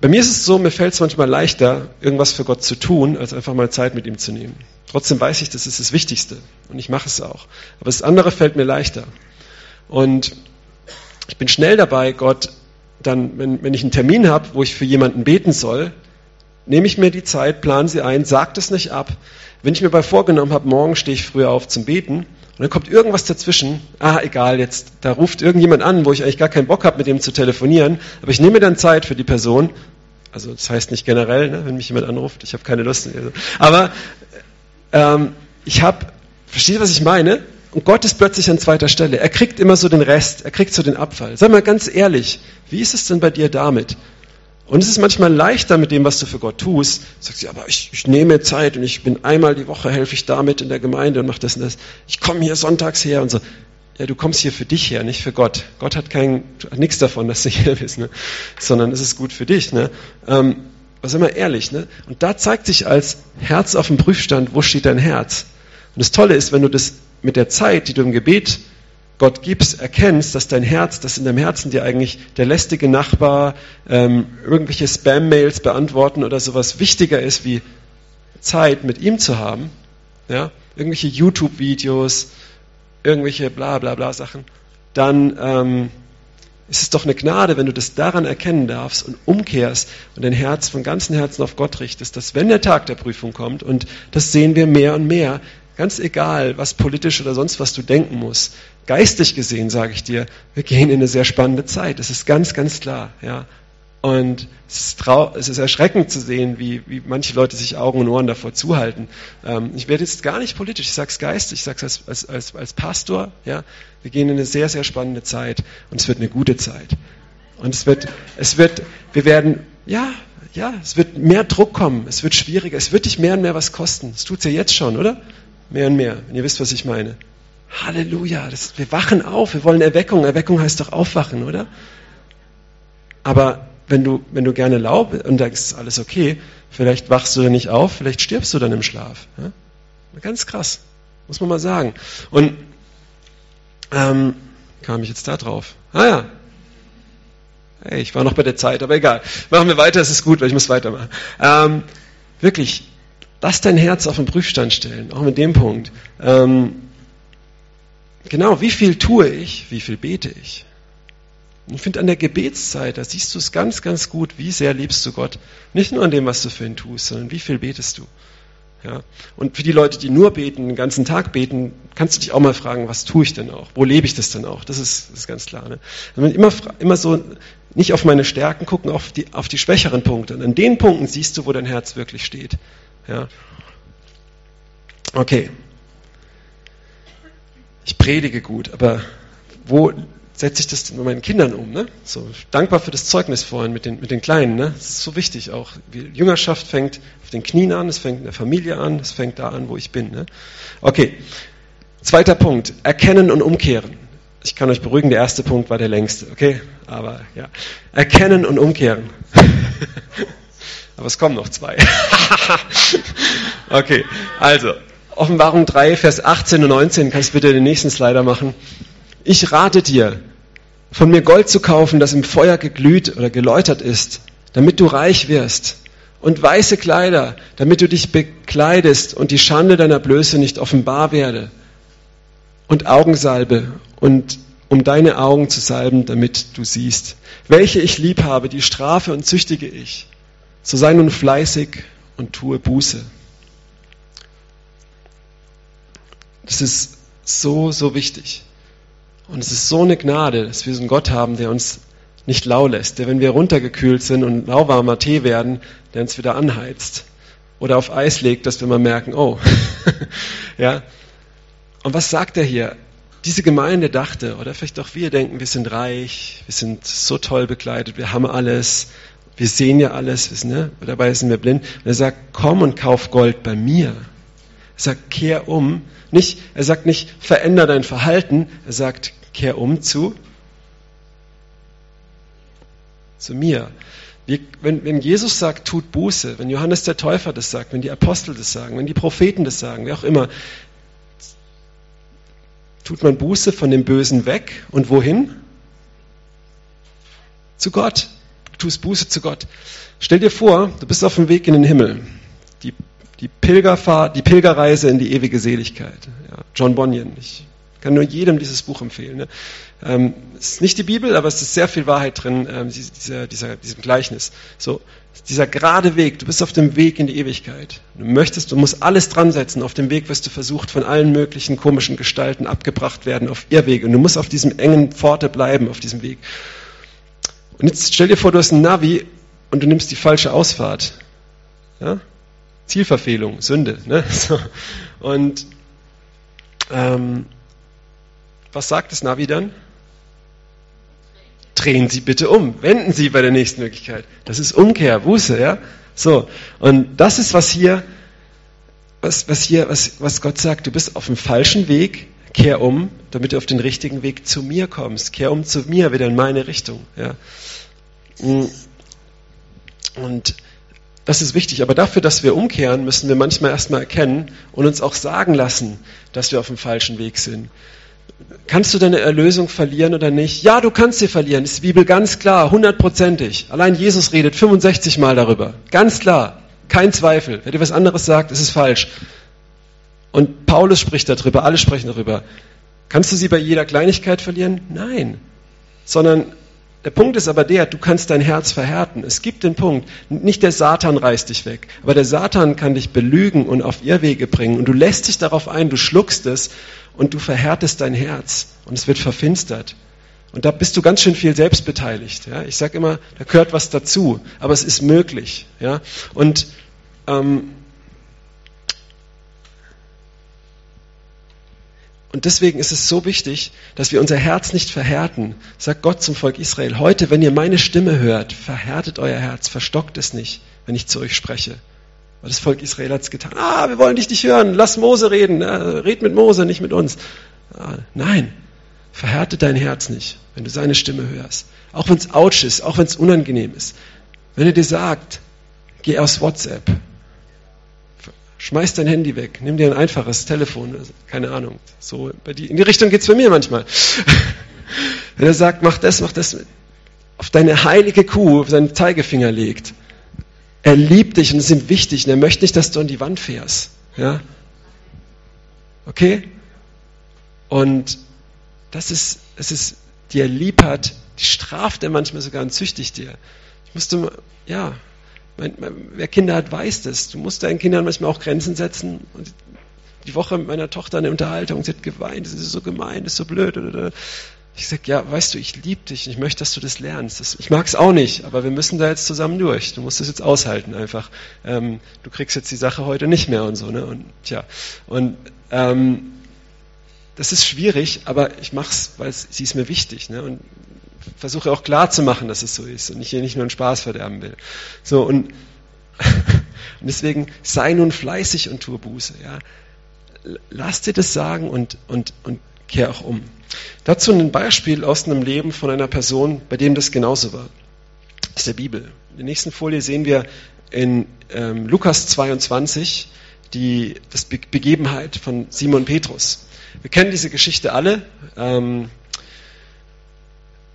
Bei mir ist es so, mir fällt es manchmal leichter, irgendwas für Gott zu tun, als einfach mal Zeit mit ihm zu nehmen. Trotzdem weiß ich, das ist das Wichtigste und ich mache es auch. Aber das andere fällt mir leichter. Und ich bin schnell dabei, Gott dann, wenn, wenn ich einen Termin habe, wo ich für jemanden beten soll, nehme ich mir die Zeit, plane sie ein, sage das nicht ab. Wenn ich mir bei vorgenommen habe, morgen stehe ich früher auf zum Beten, und dann kommt irgendwas dazwischen. Ah, egal, jetzt, da ruft irgendjemand an, wo ich eigentlich gar keinen Bock habe, mit dem zu telefonieren. Aber ich nehme mir dann Zeit für die Person. Also das heißt nicht generell, ne, wenn mich jemand anruft, ich habe keine Lust. Aber ähm, ich habe, versteht ihr, was ich meine? Und Gott ist plötzlich an zweiter Stelle. Er kriegt immer so den Rest, er kriegt so den Abfall. Sag mal ganz ehrlich, wie ist es denn bei dir damit? Und es ist manchmal leichter mit dem, was du für Gott tust. Du sagst, ja, aber ich, ich nehme Zeit und ich bin einmal die Woche, helfe ich damit in der Gemeinde und mache das und das. Ich komme hier sonntags her und so. Ja, du kommst hier für dich her, nicht für Gott. Gott hat, kein, hat nichts davon, dass du hier bist, ne? sondern es ist gut für dich. Ne? Ähm, aber sei mal ehrlich, ne? Und da zeigt sich als Herz auf dem Prüfstand, wo steht dein Herz. Und das Tolle ist, wenn du das mit der Zeit, die du im Gebet Gott gibst, erkennst, dass dein Herz, dass in deinem Herzen dir eigentlich der lästige Nachbar, ähm, irgendwelche Spam-Mails beantworten oder sowas wichtiger ist, wie Zeit mit ihm zu haben, ja, irgendwelche YouTube-Videos, irgendwelche bla bla bla Sachen, dann ähm, ist es doch eine Gnade, wenn du das daran erkennen darfst und umkehrst und dein Herz von ganzem Herzen auf Gott richtest, dass wenn der Tag der Prüfung kommt, und das sehen wir mehr und mehr, Ganz egal, was politisch oder sonst was du denken musst. Geistig gesehen, sage ich dir, wir gehen in eine sehr spannende Zeit. Das ist ganz, ganz klar. Ja. Und es ist, es ist erschreckend zu sehen, wie, wie manche Leute sich Augen und Ohren davor zuhalten. Ähm, ich werde jetzt gar nicht politisch, ich sage es geistig, ich sage es als, als, als, Pastor. Ja. Wir gehen in eine sehr, sehr spannende Zeit und es wird eine gute Zeit. Und es wird, es wird, wir werden, ja, ja, es wird mehr Druck kommen, es wird schwieriger, es wird dich mehr und mehr was kosten. Das tut es ja jetzt schon, oder? Mehr und mehr, wenn ihr wisst, was ich meine. Halleluja, das, wir wachen auf, wir wollen Erweckung. Erweckung heißt doch aufwachen, oder? Aber wenn du, wenn du gerne laubst und da ist alles okay, vielleicht wachst du dann nicht auf, vielleicht stirbst du dann im Schlaf. Ja? Ganz krass, muss man mal sagen. Und ähm, kam ich jetzt da drauf? Ah ja, Hey, ich war noch bei der Zeit, aber egal. Machen wir weiter, es ist gut, weil ich muss weitermachen. Ähm, wirklich, lass dein Herz auf den Prüfstand stellen, auch mit dem Punkt. Ähm, genau, wie viel tue ich, wie viel bete ich? Ich finde, an der Gebetszeit, da siehst du es ganz, ganz gut, wie sehr liebst du Gott. Nicht nur an dem, was du für ihn tust, sondern wie viel betest du. Ja? Und für die Leute, die nur beten, den ganzen Tag beten, kannst du dich auch mal fragen, was tue ich denn auch? Wo lebe ich das denn auch? Das ist, das ist ganz klar. Ne? Wenn immer, immer so nicht auf meine Stärken gucken, auf die, auf die schwächeren Punkte. Und an den Punkten siehst du, wo dein Herz wirklich steht. Ja? Okay. Ich predige gut, aber wo setze ich das denn bei meinen Kindern um? Ne? So, dankbar für das Zeugnis vorhin mit den, mit den Kleinen. Ne? Das ist so wichtig auch. Jüngerschaft fängt auf den Knien an, es fängt in der Familie an, es fängt da an, wo ich bin. Ne? Okay. Zweiter Punkt. Erkennen und umkehren. Ich kann euch beruhigen, der erste Punkt war der längste, okay? Aber ja. Erkennen und umkehren. Aber es kommen noch zwei. okay, also, Offenbarung 3, Vers 18 und 19, kannst du bitte den nächsten Slider machen. Ich rate dir, von mir Gold zu kaufen, das im Feuer geglüht oder geläutert ist, damit du reich wirst, und weiße Kleider, damit du dich bekleidest und die Schande deiner Blöße nicht offenbar werde, und Augensalbe und um deine Augen zu salben, damit du siehst. Welche ich lieb habe, die strafe und züchtige ich. So sei nun fleißig und tue Buße. Das ist so, so wichtig. Und es ist so eine Gnade, dass wir so einen Gott haben, der uns nicht lau lässt, der, wenn wir runtergekühlt sind und lauwarmer Tee werden, der uns wieder anheizt. Oder auf Eis legt, dass wir mal merken, oh, ja. Und was sagt er hier? diese Gemeinde dachte, oder vielleicht auch wir denken, wir sind reich, wir sind so toll bekleidet, wir haben alles, wir sehen ja alles, ne? dabei sind wir blind. Und er sagt, komm und kauf Gold bei mir. Er sagt, kehr um. Nicht, er sagt nicht, veränder dein Verhalten, er sagt, kehr um zu, zu mir. Wir, wenn, wenn Jesus sagt, tut Buße, wenn Johannes der Täufer das sagt, wenn die Apostel das sagen, wenn die Propheten das sagen, wer auch immer, tut man Buße von dem Bösen weg und wohin? Zu Gott. Du tust Buße zu Gott. Stell dir vor, du bist auf dem Weg in den Himmel. Die, die Pilgerfahrt, die Pilgerreise in die ewige Seligkeit. Ja, John Bunyan. Ich kann nur jedem dieses Buch empfehlen. Ne? Ähm, es ist nicht die Bibel, aber es ist sehr viel Wahrheit drin, ähm, dieser, dieser, diesem Gleichnis. So, dieser gerade Weg, du bist auf dem Weg in die Ewigkeit. Du möchtest, du musst alles dran setzen. Auf dem Weg wirst du versucht, von allen möglichen komischen Gestalten abgebracht werden auf Irrwege. Und du musst auf diesem engen Pforte bleiben, auf diesem Weg. Und jetzt stell dir vor, du hast ein Navi und du nimmst die falsche Ausfahrt. Ja? Zielverfehlung, Sünde. Ne? So. Und ähm, was sagt das Navi dann? Drehen Sie bitte um. Wenden Sie bei der nächsten Möglichkeit. Das ist Umkehr, Buße, ja? So. Und das ist, was hier, was, was hier, was, was Gott sagt. Du bist auf dem falschen Weg. Kehr um, damit du auf den richtigen Weg zu mir kommst. Kehr um zu mir, wieder in meine Richtung, ja? Und das ist wichtig. Aber dafür, dass wir umkehren, müssen wir manchmal erstmal erkennen und uns auch sagen lassen, dass wir auf dem falschen Weg sind. Kannst du deine Erlösung verlieren oder nicht? Ja, du kannst sie verlieren. Ist die Bibel ganz klar, hundertprozentig. Allein Jesus redet 65 Mal darüber. Ganz klar. Kein Zweifel. Wer dir was anderes sagt, ist es falsch. Und Paulus spricht darüber, alle sprechen darüber. Kannst du sie bei jeder Kleinigkeit verlieren? Nein. Sondern der Punkt ist aber der, du kannst dein Herz verhärten. Es gibt den Punkt, nicht der Satan reißt dich weg, aber der Satan kann dich belügen und auf Irrwege bringen und du lässt dich darauf ein, du schluckst es und du verhärtest dein Herz und es wird verfinstert. Und da bist du ganz schön viel selbst beteiligt. Ja? Ich sage immer, da gehört was dazu, aber es ist möglich. Ja? Und ähm, Und deswegen ist es so wichtig, dass wir unser Herz nicht verhärten. Sagt Gott zum Volk Israel, heute, wenn ihr meine Stimme hört, verhärtet euer Herz, verstockt es nicht, wenn ich zu euch spreche. Weil das Volk Israel hat es getan. Ah, wir wollen dich nicht hören, lass Mose reden, red mit Mose, nicht mit uns. Ah, nein, verhärte dein Herz nicht, wenn du seine Stimme hörst. Auch wenn es ouch ist, auch wenn es unangenehm ist. Wenn er dir sagt, geh aus WhatsApp, schmeiß dein Handy weg, nimm dir ein einfaches Telefon, keine Ahnung. So, in die Richtung geht es bei mir manchmal. Wenn er sagt, mach das, mach das, auf deine heilige Kuh seinen Zeigefinger legt. Er liebt dich und es ist ihm wichtig und er möchte nicht, dass du an die Wand fährst. Ja? Okay? Und das ist, es ist, die er lieb hat, die straft er manchmal sogar und züchtigt dir. Ich musste, ja, wer Kinder hat, weiß das. Du musst deinen Kindern manchmal auch Grenzen setzen. Und die Woche mit meiner Tochter eine Unterhaltung, sie hat geweint, das ist so gemein, das ist so blöd. Ich sage, ja, weißt du, ich liebe dich und ich möchte, dass du das lernst. Das, ich mag es auch nicht, aber wir müssen da jetzt zusammen durch. Du musst es jetzt aushalten einfach. Ähm, du kriegst jetzt die Sache heute nicht mehr und so. Ne? Und tja, und ähm, das ist schwierig, aber ich mache es, weil sie ist mir wichtig. Ne? Und versuche auch klar zu machen, dass es so ist und ich hier nicht nur einen Spaß verderben will. So und, und deswegen sei nun fleißig und tue Buße. Ja. Lass dir das sagen und, und, und kehr auch um. Dazu ein Beispiel aus einem Leben von einer Person, bei dem das genauso war. Ist der Bibel. In der nächsten Folie sehen wir in ähm, Lukas 22 die das Be Begebenheit von Simon Petrus. Wir kennen diese Geschichte alle. Ähm,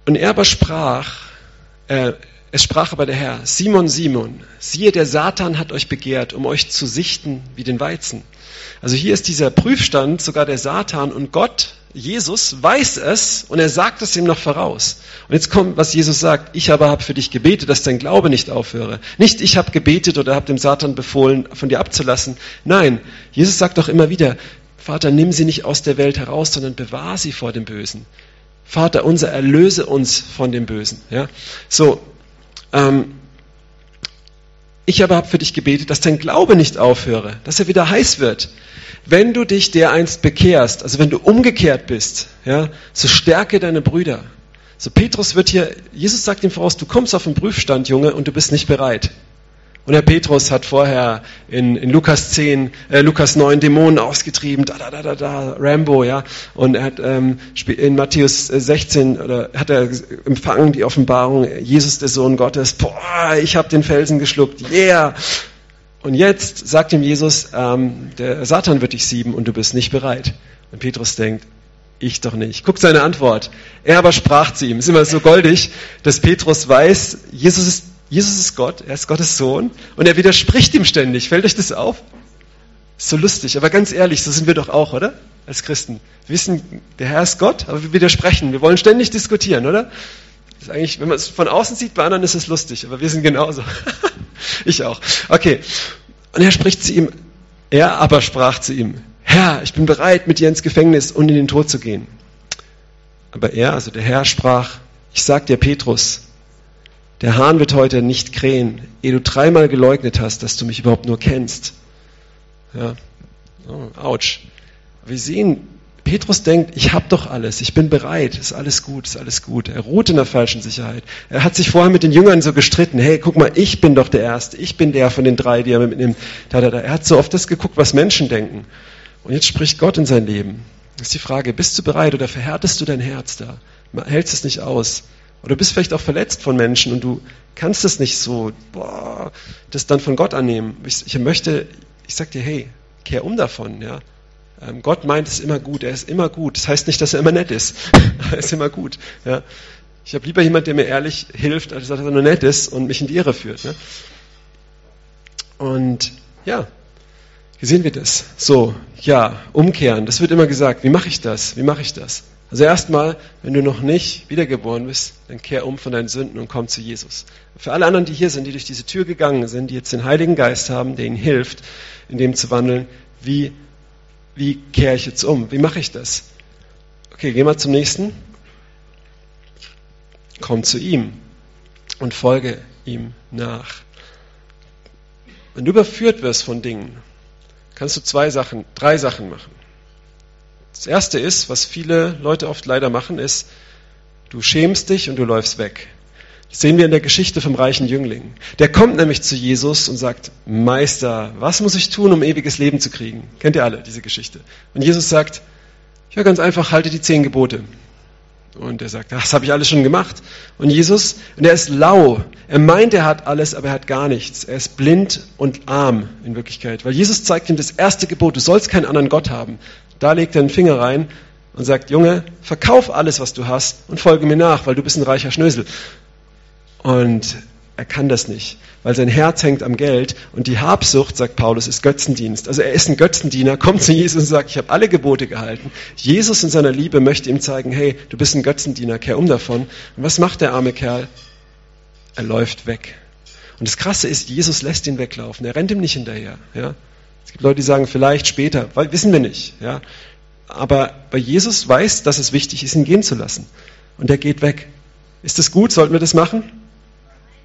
und er aber sprach, äh, es sprach aber der Herr, Simon, Simon, siehe, der Satan hat euch begehrt, um euch zu sichten wie den Weizen. Also hier ist dieser Prüfstand, sogar der Satan und Gott, Jesus, weiß es und er sagt es ihm noch voraus. Und jetzt kommt, was Jesus sagt, ich aber habe für dich gebetet, dass dein Glaube nicht aufhöre. Nicht ich habe gebetet oder habe dem Satan befohlen, von dir abzulassen. Nein, Jesus sagt doch immer wieder, Vater, nimm sie nicht aus der Welt heraus, sondern bewahr sie vor dem Bösen. Vater unser, erlöse uns von dem Bösen. Ja? So, ähm, ich aber habe für dich gebetet, dass dein Glaube nicht aufhöre, dass er wieder heiß wird. Wenn du dich dereinst bekehrst, also wenn du umgekehrt bist, ja, so stärke deine Brüder. So Petrus wird hier, Jesus sagt ihm voraus, du kommst auf den Prüfstand, Junge, und du bist nicht bereit. Und der Petrus hat vorher in, in Lukas 10, äh, Lukas 9 Dämonen ausgetrieben, da, da, da, da, da, Rambo, ja. Und er hat ähm, in Matthäus 16 oder hat er empfangen die Offenbarung, Jesus der Sohn Gottes, boah, ich habe den Felsen geschluckt, yeah. Und jetzt sagt ihm Jesus, ähm, der Satan wird dich sieben und du bist nicht bereit. Und Petrus denkt, ich doch nicht. Guckt seine Antwort. Er aber sprach zu ihm. Ist immer so goldig, dass Petrus weiß, Jesus ist Jesus ist Gott, er ist Gottes Sohn und er widerspricht ihm ständig. Fällt euch das auf? Ist so lustig, aber ganz ehrlich, so sind wir doch auch, oder? Als Christen. Wir wissen, der Herr ist Gott, aber wir widersprechen. Wir wollen ständig diskutieren, oder? Das ist eigentlich, wenn man es von außen sieht, bei anderen ist es lustig, aber wir sind genauso. ich auch. Okay. Und er spricht zu ihm, er aber sprach zu ihm, Herr, ich bin bereit, mit dir ins Gefängnis und in den Tod zu gehen. Aber er, also der Herr, sprach, ich sag dir, Petrus, der Hahn wird heute nicht krähen, ehe du dreimal geleugnet hast, dass du mich überhaupt nur kennst. Ja, oh, ouch. Wir sehen, Petrus denkt, ich habe doch alles, ich bin bereit, ist alles gut, ist alles gut. Er ruht in der falschen Sicherheit. Er hat sich vorher mit den Jüngern so gestritten, hey, guck mal, ich bin doch der Erste, ich bin der von den drei, die er mitnimmt. Da, da, da. Er hat so oft das geguckt, was Menschen denken. Und jetzt spricht Gott in sein Leben. Das ist die Frage, bist du bereit oder verhärtest du dein Herz da? Hältst es nicht aus? Oder bist vielleicht auch verletzt von Menschen und du kannst es nicht so, boah, das dann von Gott annehmen. Ich, ich möchte, ich sag dir, hey, kehr um davon, ja. Ähm, Gott meint es immer gut, er ist immer gut. Das heißt nicht, dass er immer nett ist. er ist immer gut, ja. Ich habe lieber jemand, der mir ehrlich hilft, als dass er nur nett ist und mich in die Irre führt. Ne? Und ja, wie sehen wir das? So, ja, umkehren. Das wird immer gesagt. Wie mache ich das? Wie mache ich das? Also erstmal, wenn du noch nicht wiedergeboren bist, dann kehr um von deinen Sünden und komm zu Jesus. Für alle anderen, die hier sind, die durch diese Tür gegangen sind, die jetzt den Heiligen Geist haben, der ihnen hilft, in dem zu wandeln, wie, wie kehre ich jetzt um? Wie mache ich das? Okay, geh mal zum nächsten. Komm zu ihm und folge ihm nach. Wenn du überführt wirst von Dingen, kannst du zwei Sachen, drei Sachen machen. Das erste ist, was viele Leute oft leider machen, ist, du schämst dich und du läufst weg. Das sehen wir in der Geschichte vom reichen Jüngling. Der kommt nämlich zu Jesus und sagt, Meister, was muss ich tun, um ewiges Leben zu kriegen? Kennt ihr alle diese Geschichte? Und Jesus sagt, ja ganz einfach, halte die zehn Gebote. Und er sagt, das habe ich alles schon gemacht. Und Jesus, und er ist lau. Er meint, er hat alles, aber er hat gar nichts. Er ist blind und arm in Wirklichkeit. Weil Jesus zeigt ihm das erste Gebot, du sollst keinen anderen Gott haben. Da legt er den Finger rein und sagt, Junge, verkauf alles, was du hast und folge mir nach, weil du bist ein reicher Schnösel. Und er kann das nicht, weil sein Herz hängt am Geld und die Habsucht, sagt Paulus, ist Götzendienst. Also er ist ein Götzendiener, kommt zu Jesus und sagt, ich habe alle Gebote gehalten. Jesus in seiner Liebe möchte ihm zeigen, hey, du bist ein Götzendiener, kehr um davon. Und was macht der arme Kerl? Er läuft weg. Und das Krasse ist, Jesus lässt ihn weglaufen. Er rennt ihm nicht hinterher. Ja? Gibt Leute, die sagen, vielleicht später, weil, wissen wir nicht. Ja? Aber bei Jesus weiß, dass es wichtig ist, ihn gehen zu lassen. Und er geht weg. Ist das gut? Sollten wir das machen?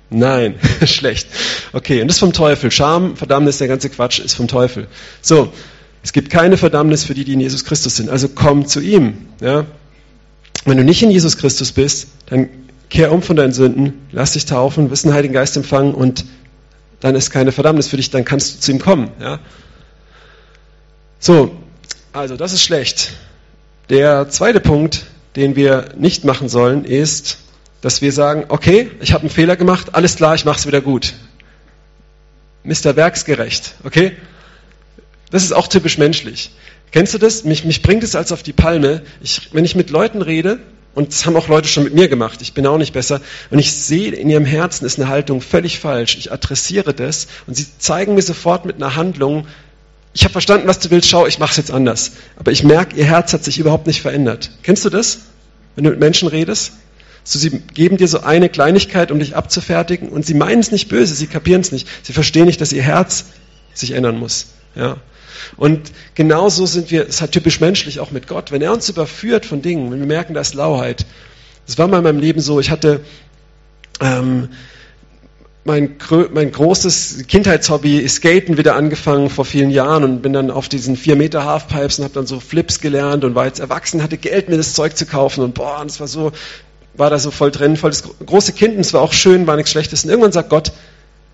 Nein, schlecht. Okay, und das ist vom Teufel. Scham, Verdammnis, der ganze Quatsch ist vom Teufel. So, es gibt keine Verdammnis für die, die in Jesus Christus sind. Also komm zu ihm. Ja? Wenn du nicht in Jesus Christus bist, dann kehr um von deinen Sünden, lass dich taufen, wirst den Heiligen Geist empfangen und dann ist keine Verdammnis für dich, dann kannst du zu ihm kommen. Ja? So, also das ist schlecht. Der zweite Punkt, den wir nicht machen sollen, ist, dass wir sagen, okay, ich habe einen Fehler gemacht, alles klar, ich mache es wieder gut. Mr. Werksgerecht, okay? Das ist auch typisch menschlich. Kennst du das? Mich, mich bringt es als auf die Palme. Ich, wenn ich mit Leuten rede, und das haben auch Leute schon mit mir gemacht, ich bin auch nicht besser, und ich sehe, in ihrem Herzen ist eine Haltung völlig falsch. Ich adressiere das und sie zeigen mir sofort mit einer Handlung, ich habe verstanden, was du willst, schau, ich mache es jetzt anders. Aber ich merke, ihr Herz hat sich überhaupt nicht verändert. Kennst du das? Wenn du mit Menschen redest? So, sie geben dir so eine Kleinigkeit, um dich abzufertigen, und sie meinen es nicht böse, sie kapieren es nicht. Sie verstehen nicht, dass ihr Herz sich ändern muss. Ja. Und genauso sind wir, es ist halt typisch menschlich auch mit Gott. Wenn er uns überführt von Dingen, wenn wir merken, da ist Lauheit. Das war mal in meinem Leben so, ich hatte ähm, mein, mein großes Kindheitshobby Skaten wieder angefangen vor vielen Jahren und bin dann auf diesen 4 Meter Halfpipes und habe dann so Flips gelernt und war jetzt erwachsen, hatte Geld, mir das Zeug zu kaufen und boah, es war so, war da so voll drin, voll das große Kind und es war auch schön, war nichts Schlechtes. Und irgendwann sagt Gott,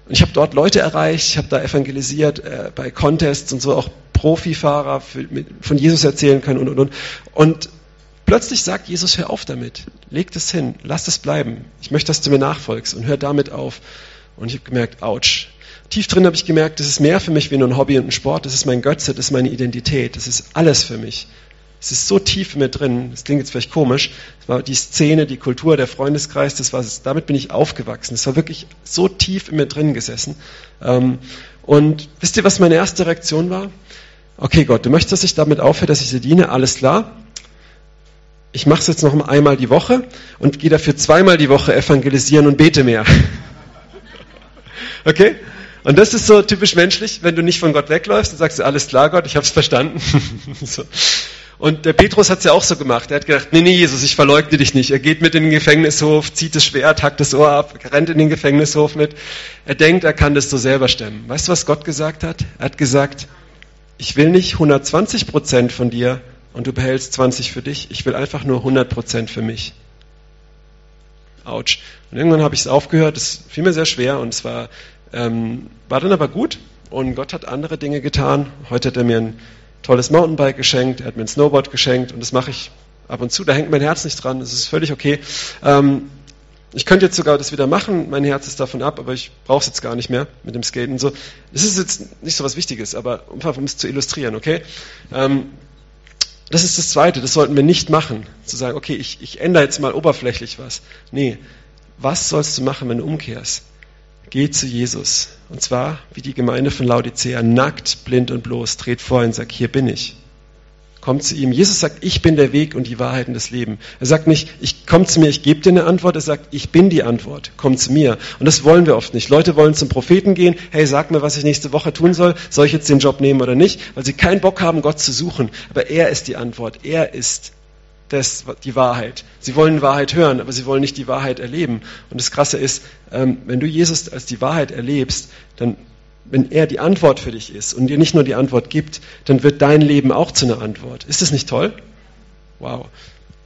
und ich habe dort Leute erreicht, ich habe da evangelisiert äh, bei Contests und so auch Profifahrer für, mit, von Jesus erzählen können und und und. Und plötzlich sagt Jesus, hör auf damit, leg das hin, lass das bleiben. Ich möchte, dass du mir nachfolgst und hör damit auf. Und ich habe gemerkt, ouch. Tief drin habe ich gemerkt, das ist mehr für mich wie nur ein Hobby und ein Sport. Das ist mein Götze, das ist meine Identität, das ist alles für mich. Es ist so tief in mir drin. Das klingt jetzt vielleicht komisch. Das war die Szene, die Kultur, der Freundeskreis. Das war, damit bin ich aufgewachsen. Das war wirklich so tief in mir drin gesessen. Ähm, und wisst ihr, was meine erste Reaktion war? Okay, Gott, du möchtest, dass ich damit aufhöre, dass ich dir diene. Alles klar. Ich mache es jetzt noch einmal die Woche und gehe dafür zweimal die Woche evangelisieren und bete mehr. Okay? Und das ist so typisch menschlich, wenn du nicht von Gott wegläufst und sagst, alles klar, Gott, ich habe es verstanden. so. Und der Petrus hat es ja auch so gemacht. Er hat gedacht, nee, nee, Jesus, ich verleugne dich nicht. Er geht mit in den Gefängnishof, zieht das Schwert, hackt das Ohr ab, rennt in den Gefängnishof mit. Er denkt, er kann das so selber stemmen. Weißt du, was Gott gesagt hat? Er hat gesagt, ich will nicht 120 Prozent von dir und du behältst 20 für dich. Ich will einfach nur 100 Prozent für mich. Autsch. Und irgendwann habe ich es aufgehört. Das fiel mir sehr schwer und es war ähm, war dann aber gut und Gott hat andere Dinge getan. Heute hat er mir ein tolles Mountainbike geschenkt, er hat mir ein Snowboard geschenkt und das mache ich ab und zu. Da hängt mein Herz nicht dran, das ist völlig okay. Ähm, ich könnte jetzt sogar das wieder machen, mein Herz ist davon ab, aber ich brauche es jetzt gar nicht mehr mit dem Skaten. So, das ist jetzt nicht so was Wichtiges, aber um es zu illustrieren, okay? Ähm, das ist das Zweite, das sollten wir nicht machen. Zu sagen, okay, ich, ich ändere jetzt mal oberflächlich was. Nee, was sollst du machen, wenn du umkehrst? Geh zu Jesus. Und zwar, wie die Gemeinde von Laodicea, nackt, blind und bloß, dreht vor und sagt, hier bin ich. Kommt zu ihm. Jesus sagt, ich bin der Weg und die Wahrheit und das Leben. Er sagt nicht, ich komm zu mir, ich gebe dir eine Antwort. Er sagt, ich bin die Antwort. Komm zu mir. Und das wollen wir oft nicht. Leute wollen zum Propheten gehen. Hey, sag mir, was ich nächste Woche tun soll. Soll ich jetzt den Job nehmen oder nicht? Weil sie keinen Bock haben, Gott zu suchen. Aber er ist die Antwort. Er ist das, die Wahrheit. Sie wollen Wahrheit hören, aber sie wollen nicht die Wahrheit erleben. Und das Krasse ist, ähm, wenn du Jesus als die Wahrheit erlebst, dann wenn er die Antwort für dich ist und dir nicht nur die Antwort gibt, dann wird dein Leben auch zu einer Antwort. Ist das nicht toll? Wow,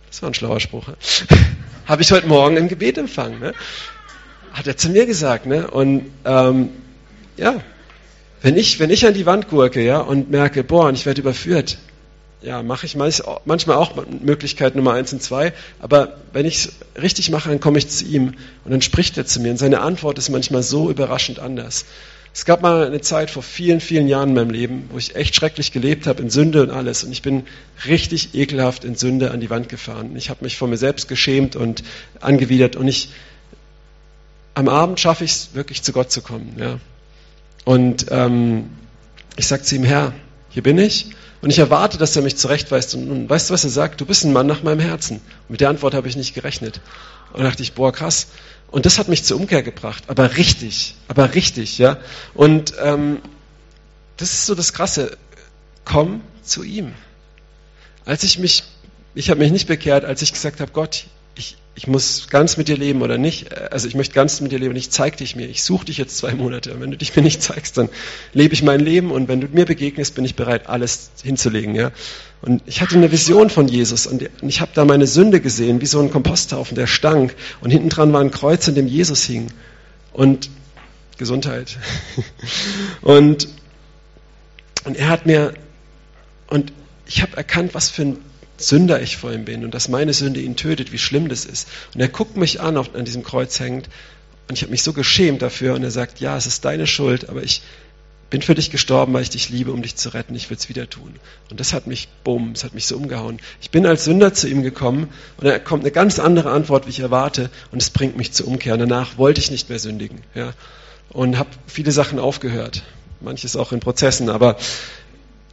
das war ein schlauer Spruch. Ne? Habe ich heute Morgen im Gebet empfangen. Ne? Hat er zu mir gesagt. Ne? Und ähm, ja, wenn ich, wenn ich an die Wand gurke ja, und merke, boah, und ich werde überführt, ja, mache ich manchmal auch Möglichkeit Nummer eins und zwei, aber wenn ich es richtig mache, dann komme ich zu ihm und dann spricht er zu mir und seine Antwort ist manchmal so überraschend anders. Es gab mal eine Zeit vor vielen, vielen Jahren in meinem Leben, wo ich echt schrecklich gelebt habe, in Sünde und alles. Und ich bin richtig ekelhaft in Sünde an die Wand gefahren. Ich habe mich vor mir selbst geschämt und angewidert. Und ich, am Abend schaffe ich es wirklich zu Gott zu kommen. Ja. Und ähm, ich sage zu ihm, Herr, hier bin ich. Und ich erwarte, dass er mich zurechtweist. Und, und weißt du, was er sagt? Du bist ein Mann nach meinem Herzen. Und mit der Antwort habe ich nicht gerechnet. Und dachte ich, boah, krass. Und das hat mich zur Umkehr gebracht, aber richtig, aber richtig, ja. Und ähm, das ist so das Krasse. Komm zu ihm. Als ich mich, ich habe mich nicht bekehrt, als ich gesagt habe, Gott, ich, ich muss ganz mit dir leben oder nicht. Also ich möchte ganz mit dir leben und ich zeig dich mir. Ich suche dich jetzt zwei Monate. Und wenn du dich mir nicht zeigst, dann lebe ich mein Leben und wenn du mir begegnest, bin ich bereit, alles hinzulegen. Ja? Und ich hatte eine Vision von Jesus und ich habe da meine Sünde gesehen, wie so ein Komposthaufen, der stank. Und hinten dran war ein Kreuz, in dem Jesus hing. Und Gesundheit. und, und er hat mir, und ich habe erkannt, was für ein Sünder ich vor ihm bin und dass meine Sünde ihn tötet, wie schlimm das ist. Und er guckt mich an, auf, an diesem Kreuz hängt, und ich habe mich so geschämt dafür. Und er sagt, ja, es ist deine Schuld, aber ich bin für dich gestorben, weil ich dich liebe, um dich zu retten. Ich will es wieder tun. Und das hat mich, bumm, es hat mich so umgehauen. Ich bin als Sünder zu ihm gekommen und da kommt eine ganz andere Antwort, wie ich erwarte. Und es bringt mich zur Umkehr. Und danach wollte ich nicht mehr sündigen. Ja? Und habe viele Sachen aufgehört. Manches auch in Prozessen, aber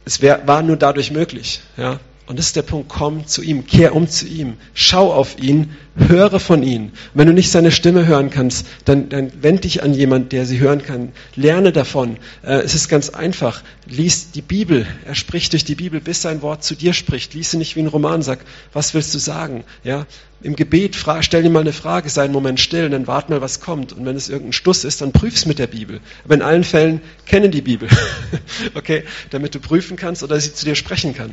es wär, war nur dadurch möglich. Ja? Und das ist der Punkt, komm zu ihm, kehr um zu ihm, schau auf ihn, höre von ihm. Wenn du nicht seine Stimme hören kannst, dann, dann wend dich an jemand, der sie hören kann. Lerne davon. Äh, es ist ganz einfach. Lies die Bibel. Er spricht durch die Bibel, bis sein Wort zu dir spricht. Lies sie nicht wie ein Roman, sag, was willst du sagen? Ja? Im Gebet stell dir mal eine Frage, sei einen Moment still und dann wart mal, was kommt. Und wenn es irgendein Stuss ist, dann prüf's mit der Bibel. Aber in allen Fällen kenne die Bibel. okay? Damit du prüfen kannst oder sie zu dir sprechen kann.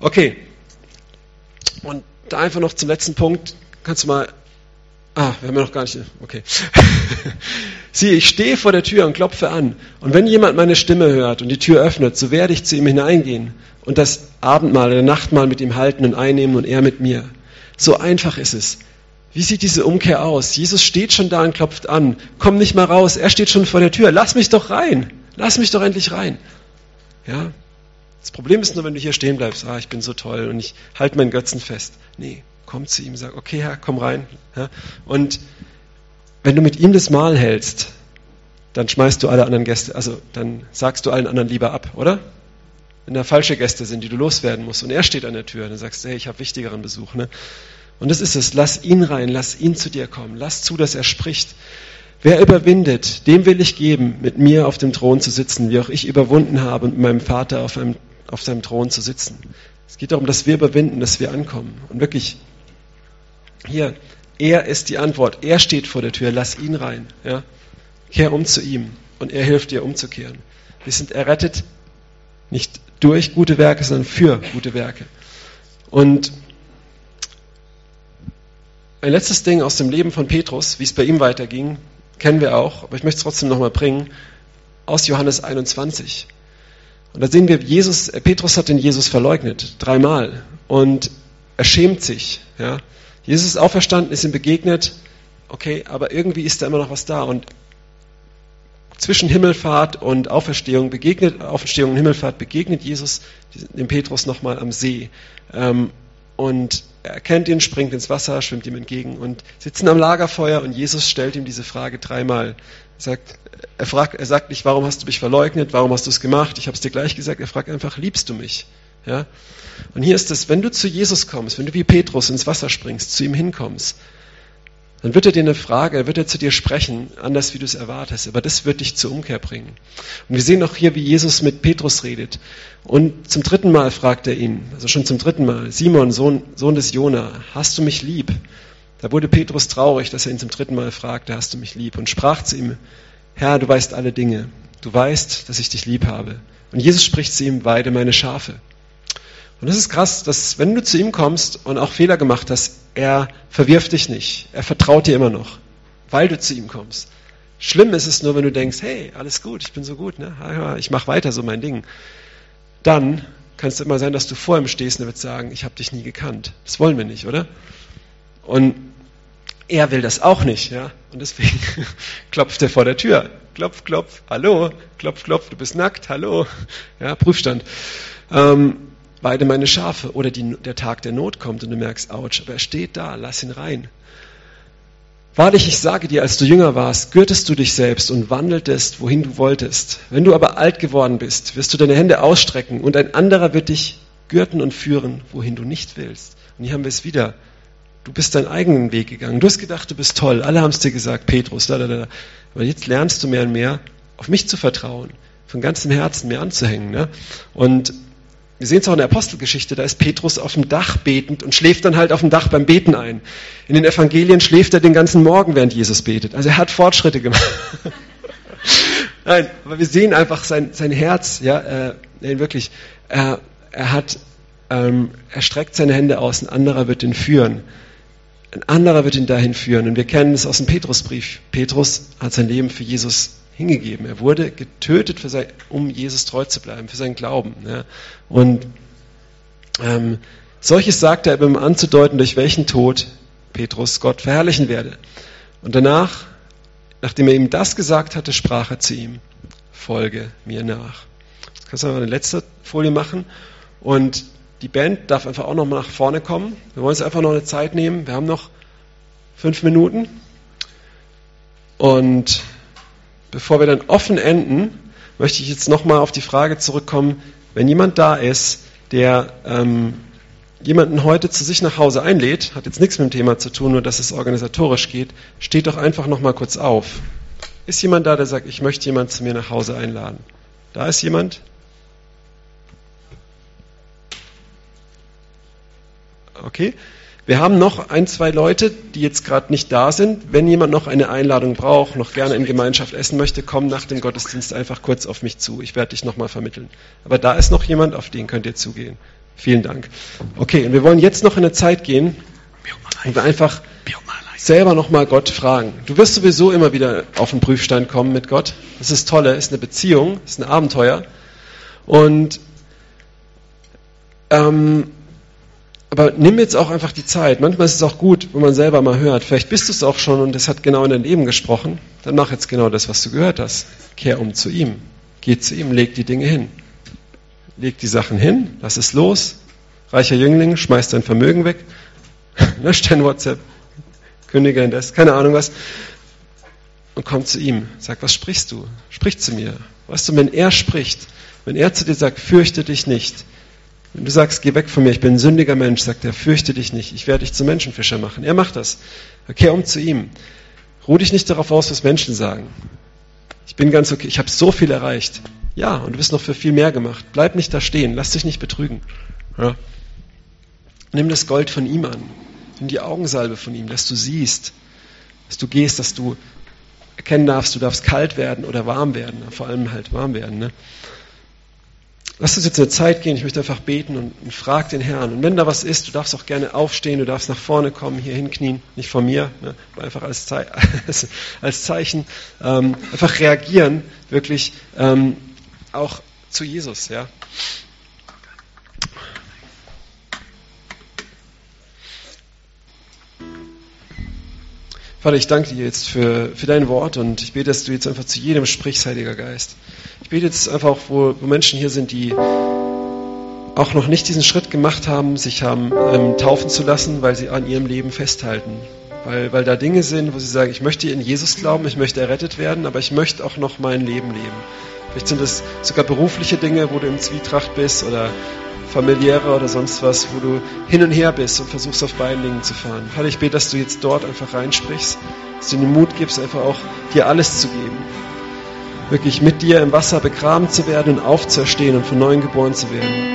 Okay. Und da einfach noch zum letzten Punkt. Kannst du mal. Ah, wir haben ja noch gar nicht. Okay. Sieh, ich stehe vor der Tür und klopfe an. Und wenn jemand meine Stimme hört und die Tür öffnet, so werde ich zu ihm hineingehen und das Abendmahl oder Nachtmahl mit ihm halten und einnehmen und er mit mir. So einfach ist es. Wie sieht diese Umkehr aus? Jesus steht schon da und klopft an. Komm nicht mal raus. Er steht schon vor der Tür. Lass mich doch rein. Lass mich doch endlich rein. Ja? Das Problem ist nur, wenn du hier stehen bleibst, ah, ich bin so toll und ich halte meinen Götzen fest. Nee, komm zu ihm, sag, okay, Herr, komm rein. Und wenn du mit ihm das Mahl hältst, dann schmeißt du alle anderen Gäste, also dann sagst du allen anderen lieber ab, oder? Wenn da falsche Gäste sind, die du loswerden musst und er steht an der Tür, dann sagst du, hey, ich habe wichtigeren Besuch. Ne? Und das ist es, lass ihn rein, lass ihn zu dir kommen, lass zu, dass er spricht. Wer überwindet, dem will ich geben, mit mir auf dem Thron zu sitzen, wie auch ich überwunden habe und mit meinem Vater auf einem auf seinem Thron zu sitzen. Es geht darum, dass wir überwinden, dass wir ankommen. Und wirklich, hier, er ist die Antwort. Er steht vor der Tür. Lass ihn rein. Ja? Kehr um zu ihm und er hilft dir umzukehren. Wir sind errettet nicht durch gute Werke, sondern für gute Werke. Und ein letztes Ding aus dem Leben von Petrus, wie es bei ihm weiterging, kennen wir auch, aber ich möchte es trotzdem nochmal bringen, aus Johannes 21. Und da sehen wir, Jesus, Petrus hat den Jesus verleugnet, dreimal. Und er schämt sich. Ja. Jesus ist auferstanden, ist ihm begegnet. Okay, aber irgendwie ist da immer noch was da. Und zwischen Himmelfahrt und Auferstehung begegnet, Auferstehung und Himmelfahrt begegnet Jesus dem Petrus nochmal am See. Ähm, und er erkennt ihn, springt ins Wasser, schwimmt ihm entgegen und sitzen am Lagerfeuer und Jesus stellt ihm diese Frage dreimal. Er sagt, er, fragt, er sagt nicht, warum hast du mich verleugnet, warum hast du es gemacht, ich habe es dir gleich gesagt, er fragt einfach, liebst du mich? Ja? Und hier ist es, wenn du zu Jesus kommst, wenn du wie Petrus ins Wasser springst, zu ihm hinkommst, dann wird er dir eine Frage, er wird er zu dir sprechen, anders wie du es erwartest, aber das wird dich zur Umkehr bringen. Und wir sehen auch hier, wie Jesus mit Petrus redet. Und zum dritten Mal fragt er ihn, also schon zum dritten Mal, Simon, Sohn, Sohn des Jona, hast du mich lieb? Da wurde Petrus traurig, dass er ihn zum dritten Mal fragte, hast du mich lieb? Und sprach zu ihm, Herr, du weißt alle Dinge. Du weißt, dass ich dich lieb habe. Und Jesus spricht zu ihm, weide meine Schafe. Und das ist krass, dass wenn du zu ihm kommst und auch Fehler gemacht hast, er verwirft dich nicht. Er vertraut dir immer noch, weil du zu ihm kommst. Schlimm ist es nur, wenn du denkst, hey, alles gut, ich bin so gut, ne? ich mache weiter so mein Ding. Dann kann es immer sein, dass du vor ihm stehst und er wird sagen, ich habe dich nie gekannt. Das wollen wir nicht, oder? Und er will das auch nicht, ja. Und deswegen klopft er vor der Tür. Klopf, klopf, hallo, klopf, klopf, du bist nackt, hallo. Ja, Prüfstand. Ähm, weide meine Schafe. Oder die, der Tag der Not kommt und du merkst, ouch, aber er steht da, lass ihn rein. Wahrlich, ich sage dir, als du jünger warst, gürtest du dich selbst und wandeltest, wohin du wolltest. Wenn du aber alt geworden bist, wirst du deine Hände ausstrecken und ein anderer wird dich gürten und führen, wohin du nicht willst. Und hier haben wir es wieder. Du bist deinen eigenen Weg gegangen. Du hast gedacht, du bist toll. Alle haben es dir gesagt, Petrus, da, da, da. Aber jetzt lernst du mehr und mehr, auf mich zu vertrauen, von ganzem Herzen mir anzuhängen. Ne? Und wir sehen es auch in der Apostelgeschichte, da ist Petrus auf dem Dach betend und schläft dann halt auf dem Dach beim Beten ein. In den Evangelien schläft er den ganzen Morgen, während Jesus betet. Also er hat Fortschritte gemacht. Nein, aber wir sehen einfach sein, sein Herz, ja, äh, nein, wirklich. Er, er hat, ähm, er streckt seine Hände aus, ein anderer wird ihn führen. Ein anderer wird ihn dahin führen. Und wir kennen es aus dem Petrusbrief. Petrus hat sein Leben für Jesus hingegeben. Er wurde getötet, sein, um Jesus treu zu bleiben, für seinen Glauben. Ja. Und ähm, solches sagte er, um anzudeuten, durch welchen Tod Petrus Gott verherrlichen werde. Und danach, nachdem er ihm das gesagt hatte, sprach er zu ihm, folge mir nach. Jetzt kannst du mal eine letzte Folie machen. Und die Band darf einfach auch noch mal nach vorne kommen. Wir wollen uns einfach noch eine Zeit nehmen. Wir haben noch fünf Minuten. Und bevor wir dann offen enden, möchte ich jetzt nochmal auf die Frage zurückkommen, wenn jemand da ist, der ähm, jemanden heute zu sich nach Hause einlädt, hat jetzt nichts mit dem Thema zu tun, nur dass es organisatorisch geht, steht doch einfach nochmal kurz auf. Ist jemand da, der sagt, ich möchte jemanden zu mir nach Hause einladen? Da ist jemand? Okay. Wir haben noch ein, zwei Leute, die jetzt gerade nicht da sind. Wenn jemand noch eine Einladung braucht, noch gerne in Gemeinschaft essen möchte, komm nach dem Gottesdienst einfach kurz auf mich zu. Ich werde dich nochmal vermitteln. Aber da ist noch jemand, auf den könnt ihr zugehen. Vielen Dank. Okay, und wir wollen jetzt noch in eine Zeit gehen, wo wir einfach selber nochmal Gott fragen. Du wirst sowieso immer wieder auf den Prüfstein kommen mit Gott. Das ist tolle, ist eine Beziehung, ist ein Abenteuer. Und ähm, aber nimm jetzt auch einfach die Zeit. Manchmal ist es auch gut, wenn man selber mal hört. Vielleicht bist du es auch schon und es hat genau in dein Leben gesprochen. Dann mach jetzt genau das, was du gehört hast. Kehr um zu ihm. Geh zu ihm, leg die Dinge hin. Leg die Sachen hin, lass es los. Reicher Jüngling, schmeiß dein Vermögen weg. Lösch dein WhatsApp. Kündige das, keine Ahnung was. Und komm zu ihm. Sag, was sprichst du? Sprich zu mir. Weißt du, wenn er spricht, wenn er zu dir sagt, fürchte dich nicht, wenn du sagst, geh weg von mir, ich bin ein sündiger Mensch, sagt er, fürchte dich nicht, ich werde dich zum Menschenfischer machen. Er macht das. Kehr um zu ihm. Ruh dich nicht darauf aus, was Menschen sagen. Ich bin ganz okay, ich habe so viel erreicht. Ja, und du bist noch für viel mehr gemacht. Bleib nicht da stehen, lass dich nicht betrügen. Ja. Nimm das Gold von ihm an. Nimm die Augensalbe von ihm, dass du siehst, dass du gehst, dass du erkennen darfst, du darfst kalt werden oder warm werden, vor allem halt warm werden. Ne? Lass uns jetzt eine Zeit gehen, ich möchte einfach beten und, und frag den Herrn. Und wenn da was ist, du darfst auch gerne aufstehen, du darfst nach vorne kommen, hier hinknien, nicht von mir, ne, einfach als, Zei als Zeichen. Ähm, einfach reagieren, wirklich ähm, auch zu Jesus. Ja. Vater, ich danke dir jetzt für, für dein Wort und ich bete, dass du jetzt einfach zu jedem sprichst, Heiliger Geist. Ich bete jetzt einfach auch, wo, wo Menschen hier sind, die auch noch nicht diesen Schritt gemacht haben, sich haben ähm, taufen zu lassen, weil sie an ihrem Leben festhalten. Weil, weil da Dinge sind, wo sie sagen, ich möchte in Jesus glauben, ich möchte errettet werden, aber ich möchte auch noch mein Leben leben. Vielleicht sind es sogar berufliche Dinge, wo du im Zwietracht bist oder familiärer oder sonst was, wo du hin und her bist und versuchst auf beiden Dingen zu fahren. Vater, ich bete, dass du jetzt dort einfach reinsprichst, dass du den Mut gibst, einfach auch dir alles zu geben. Wirklich mit dir im Wasser begraben zu werden und aufzuerstehen und von neuem geboren zu werden.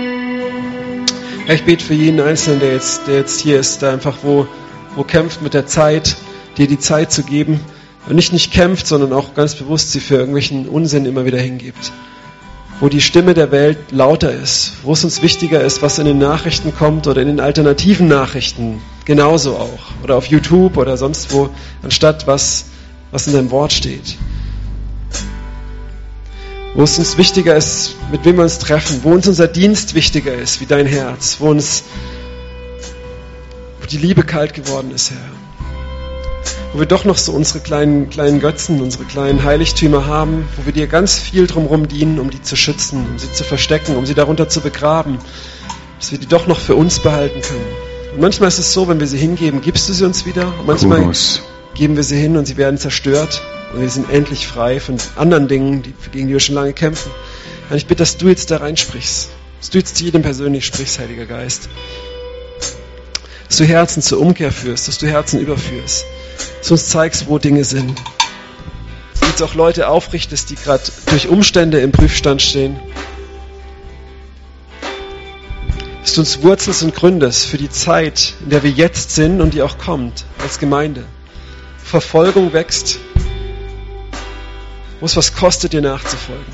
Herr, ich bete für jeden Einzelnen, der jetzt, der jetzt hier ist, der einfach wo, wo kämpft mit der Zeit, dir die Zeit zu geben, und nicht nicht kämpft, sondern auch ganz bewusst sie für irgendwelchen Unsinn immer wieder hingibt. Wo die Stimme der Welt lauter ist, wo es uns wichtiger ist, was in den Nachrichten kommt oder in den alternativen Nachrichten, genauso auch. Oder auf YouTube oder sonst wo, anstatt was, was in deinem Wort steht. Wo es uns wichtiger ist, mit wem wir uns treffen, wo uns unser Dienst wichtiger ist, wie dein Herz, wo uns wo die Liebe kalt geworden ist, Herr wo wir doch noch so unsere kleinen, kleinen Götzen, unsere kleinen Heiligtümer haben, wo wir dir ganz viel drumherum dienen, um die zu schützen, um sie zu verstecken, um sie darunter zu begraben, dass wir die doch noch für uns behalten können. Und manchmal ist es so, wenn wir sie hingeben, gibst du sie uns wieder. Und manchmal Kuros. geben wir sie hin und sie werden zerstört und wir sind endlich frei von anderen Dingen, gegen die wir schon lange kämpfen. Und ich bitte, dass du jetzt da reinsprichst, dass du jetzt jedem persönlich sprichst, Heiliger Geist. Dass du Herzen zur Umkehr führst, dass du Herzen überführst dass du uns zeigst, wo Dinge sind. Dass du jetzt auch Leute aufrichtest, die gerade durch Umstände im Prüfstand stehen. Dass du uns wurzelst und gründest für die Zeit, in der wir jetzt sind und die auch kommt, als Gemeinde. Verfolgung wächst, wo es was kostet, dir nachzufolgen.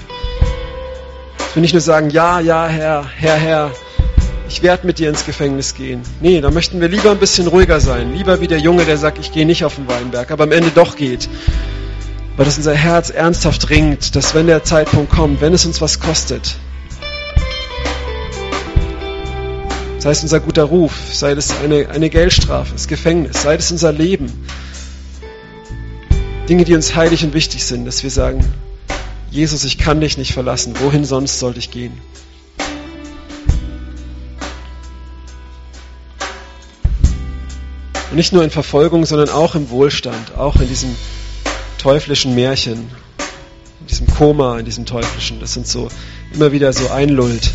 Dass wir nicht nur sagen, ja, ja, Herr, Herr, Herr, ich werde mit dir ins Gefängnis gehen. Nee, da möchten wir lieber ein bisschen ruhiger sein. Lieber wie der Junge, der sagt, ich gehe nicht auf den Weinberg, aber am Ende doch geht. Weil das unser Herz ernsthaft ringt, dass wenn der Zeitpunkt kommt, wenn es uns was kostet, sei es unser guter Ruf, sei es eine, eine Geldstrafe, das Gefängnis, sei es unser Leben, Dinge, die uns heilig und wichtig sind, dass wir sagen, Jesus, ich kann dich nicht verlassen, wohin sonst sollte ich gehen? Und nicht nur in Verfolgung, sondern auch im Wohlstand, auch in diesem teuflischen Märchen, in diesem Koma, in diesem teuflischen, das uns so immer wieder so einlullt.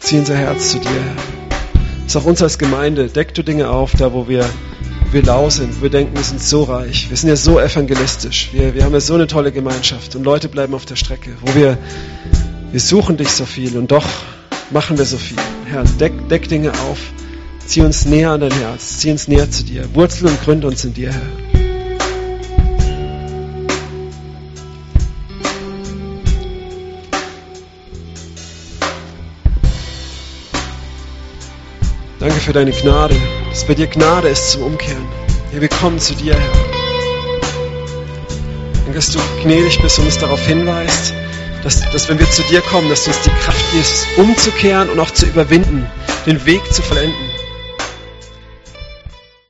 Zieh unser Herz zu dir, Herr. Ist auch uns als Gemeinde. Deck du Dinge auf, da wo wir, wir lau sind, wir denken, wir sind so reich. Wir sind ja so evangelistisch. Wir, wir haben ja so eine tolle Gemeinschaft und Leute bleiben auf der Strecke, wo wir, wir suchen dich so viel und doch machen wir so viel. Herr, deck, deck Dinge auf. Zieh uns näher an dein Herz. Zieh uns näher zu dir. Wurzel und gründe uns in dir, Herr. Danke für deine Gnade, dass bei dir Gnade ist zum Umkehren. Herr, wir kommen zu dir, Herr. Danke, dass du gnädig bist und uns darauf hinweist, dass, dass wenn wir zu dir kommen, dass du uns die Kraft gibst, umzukehren und auch zu überwinden, den Weg zu vollenden.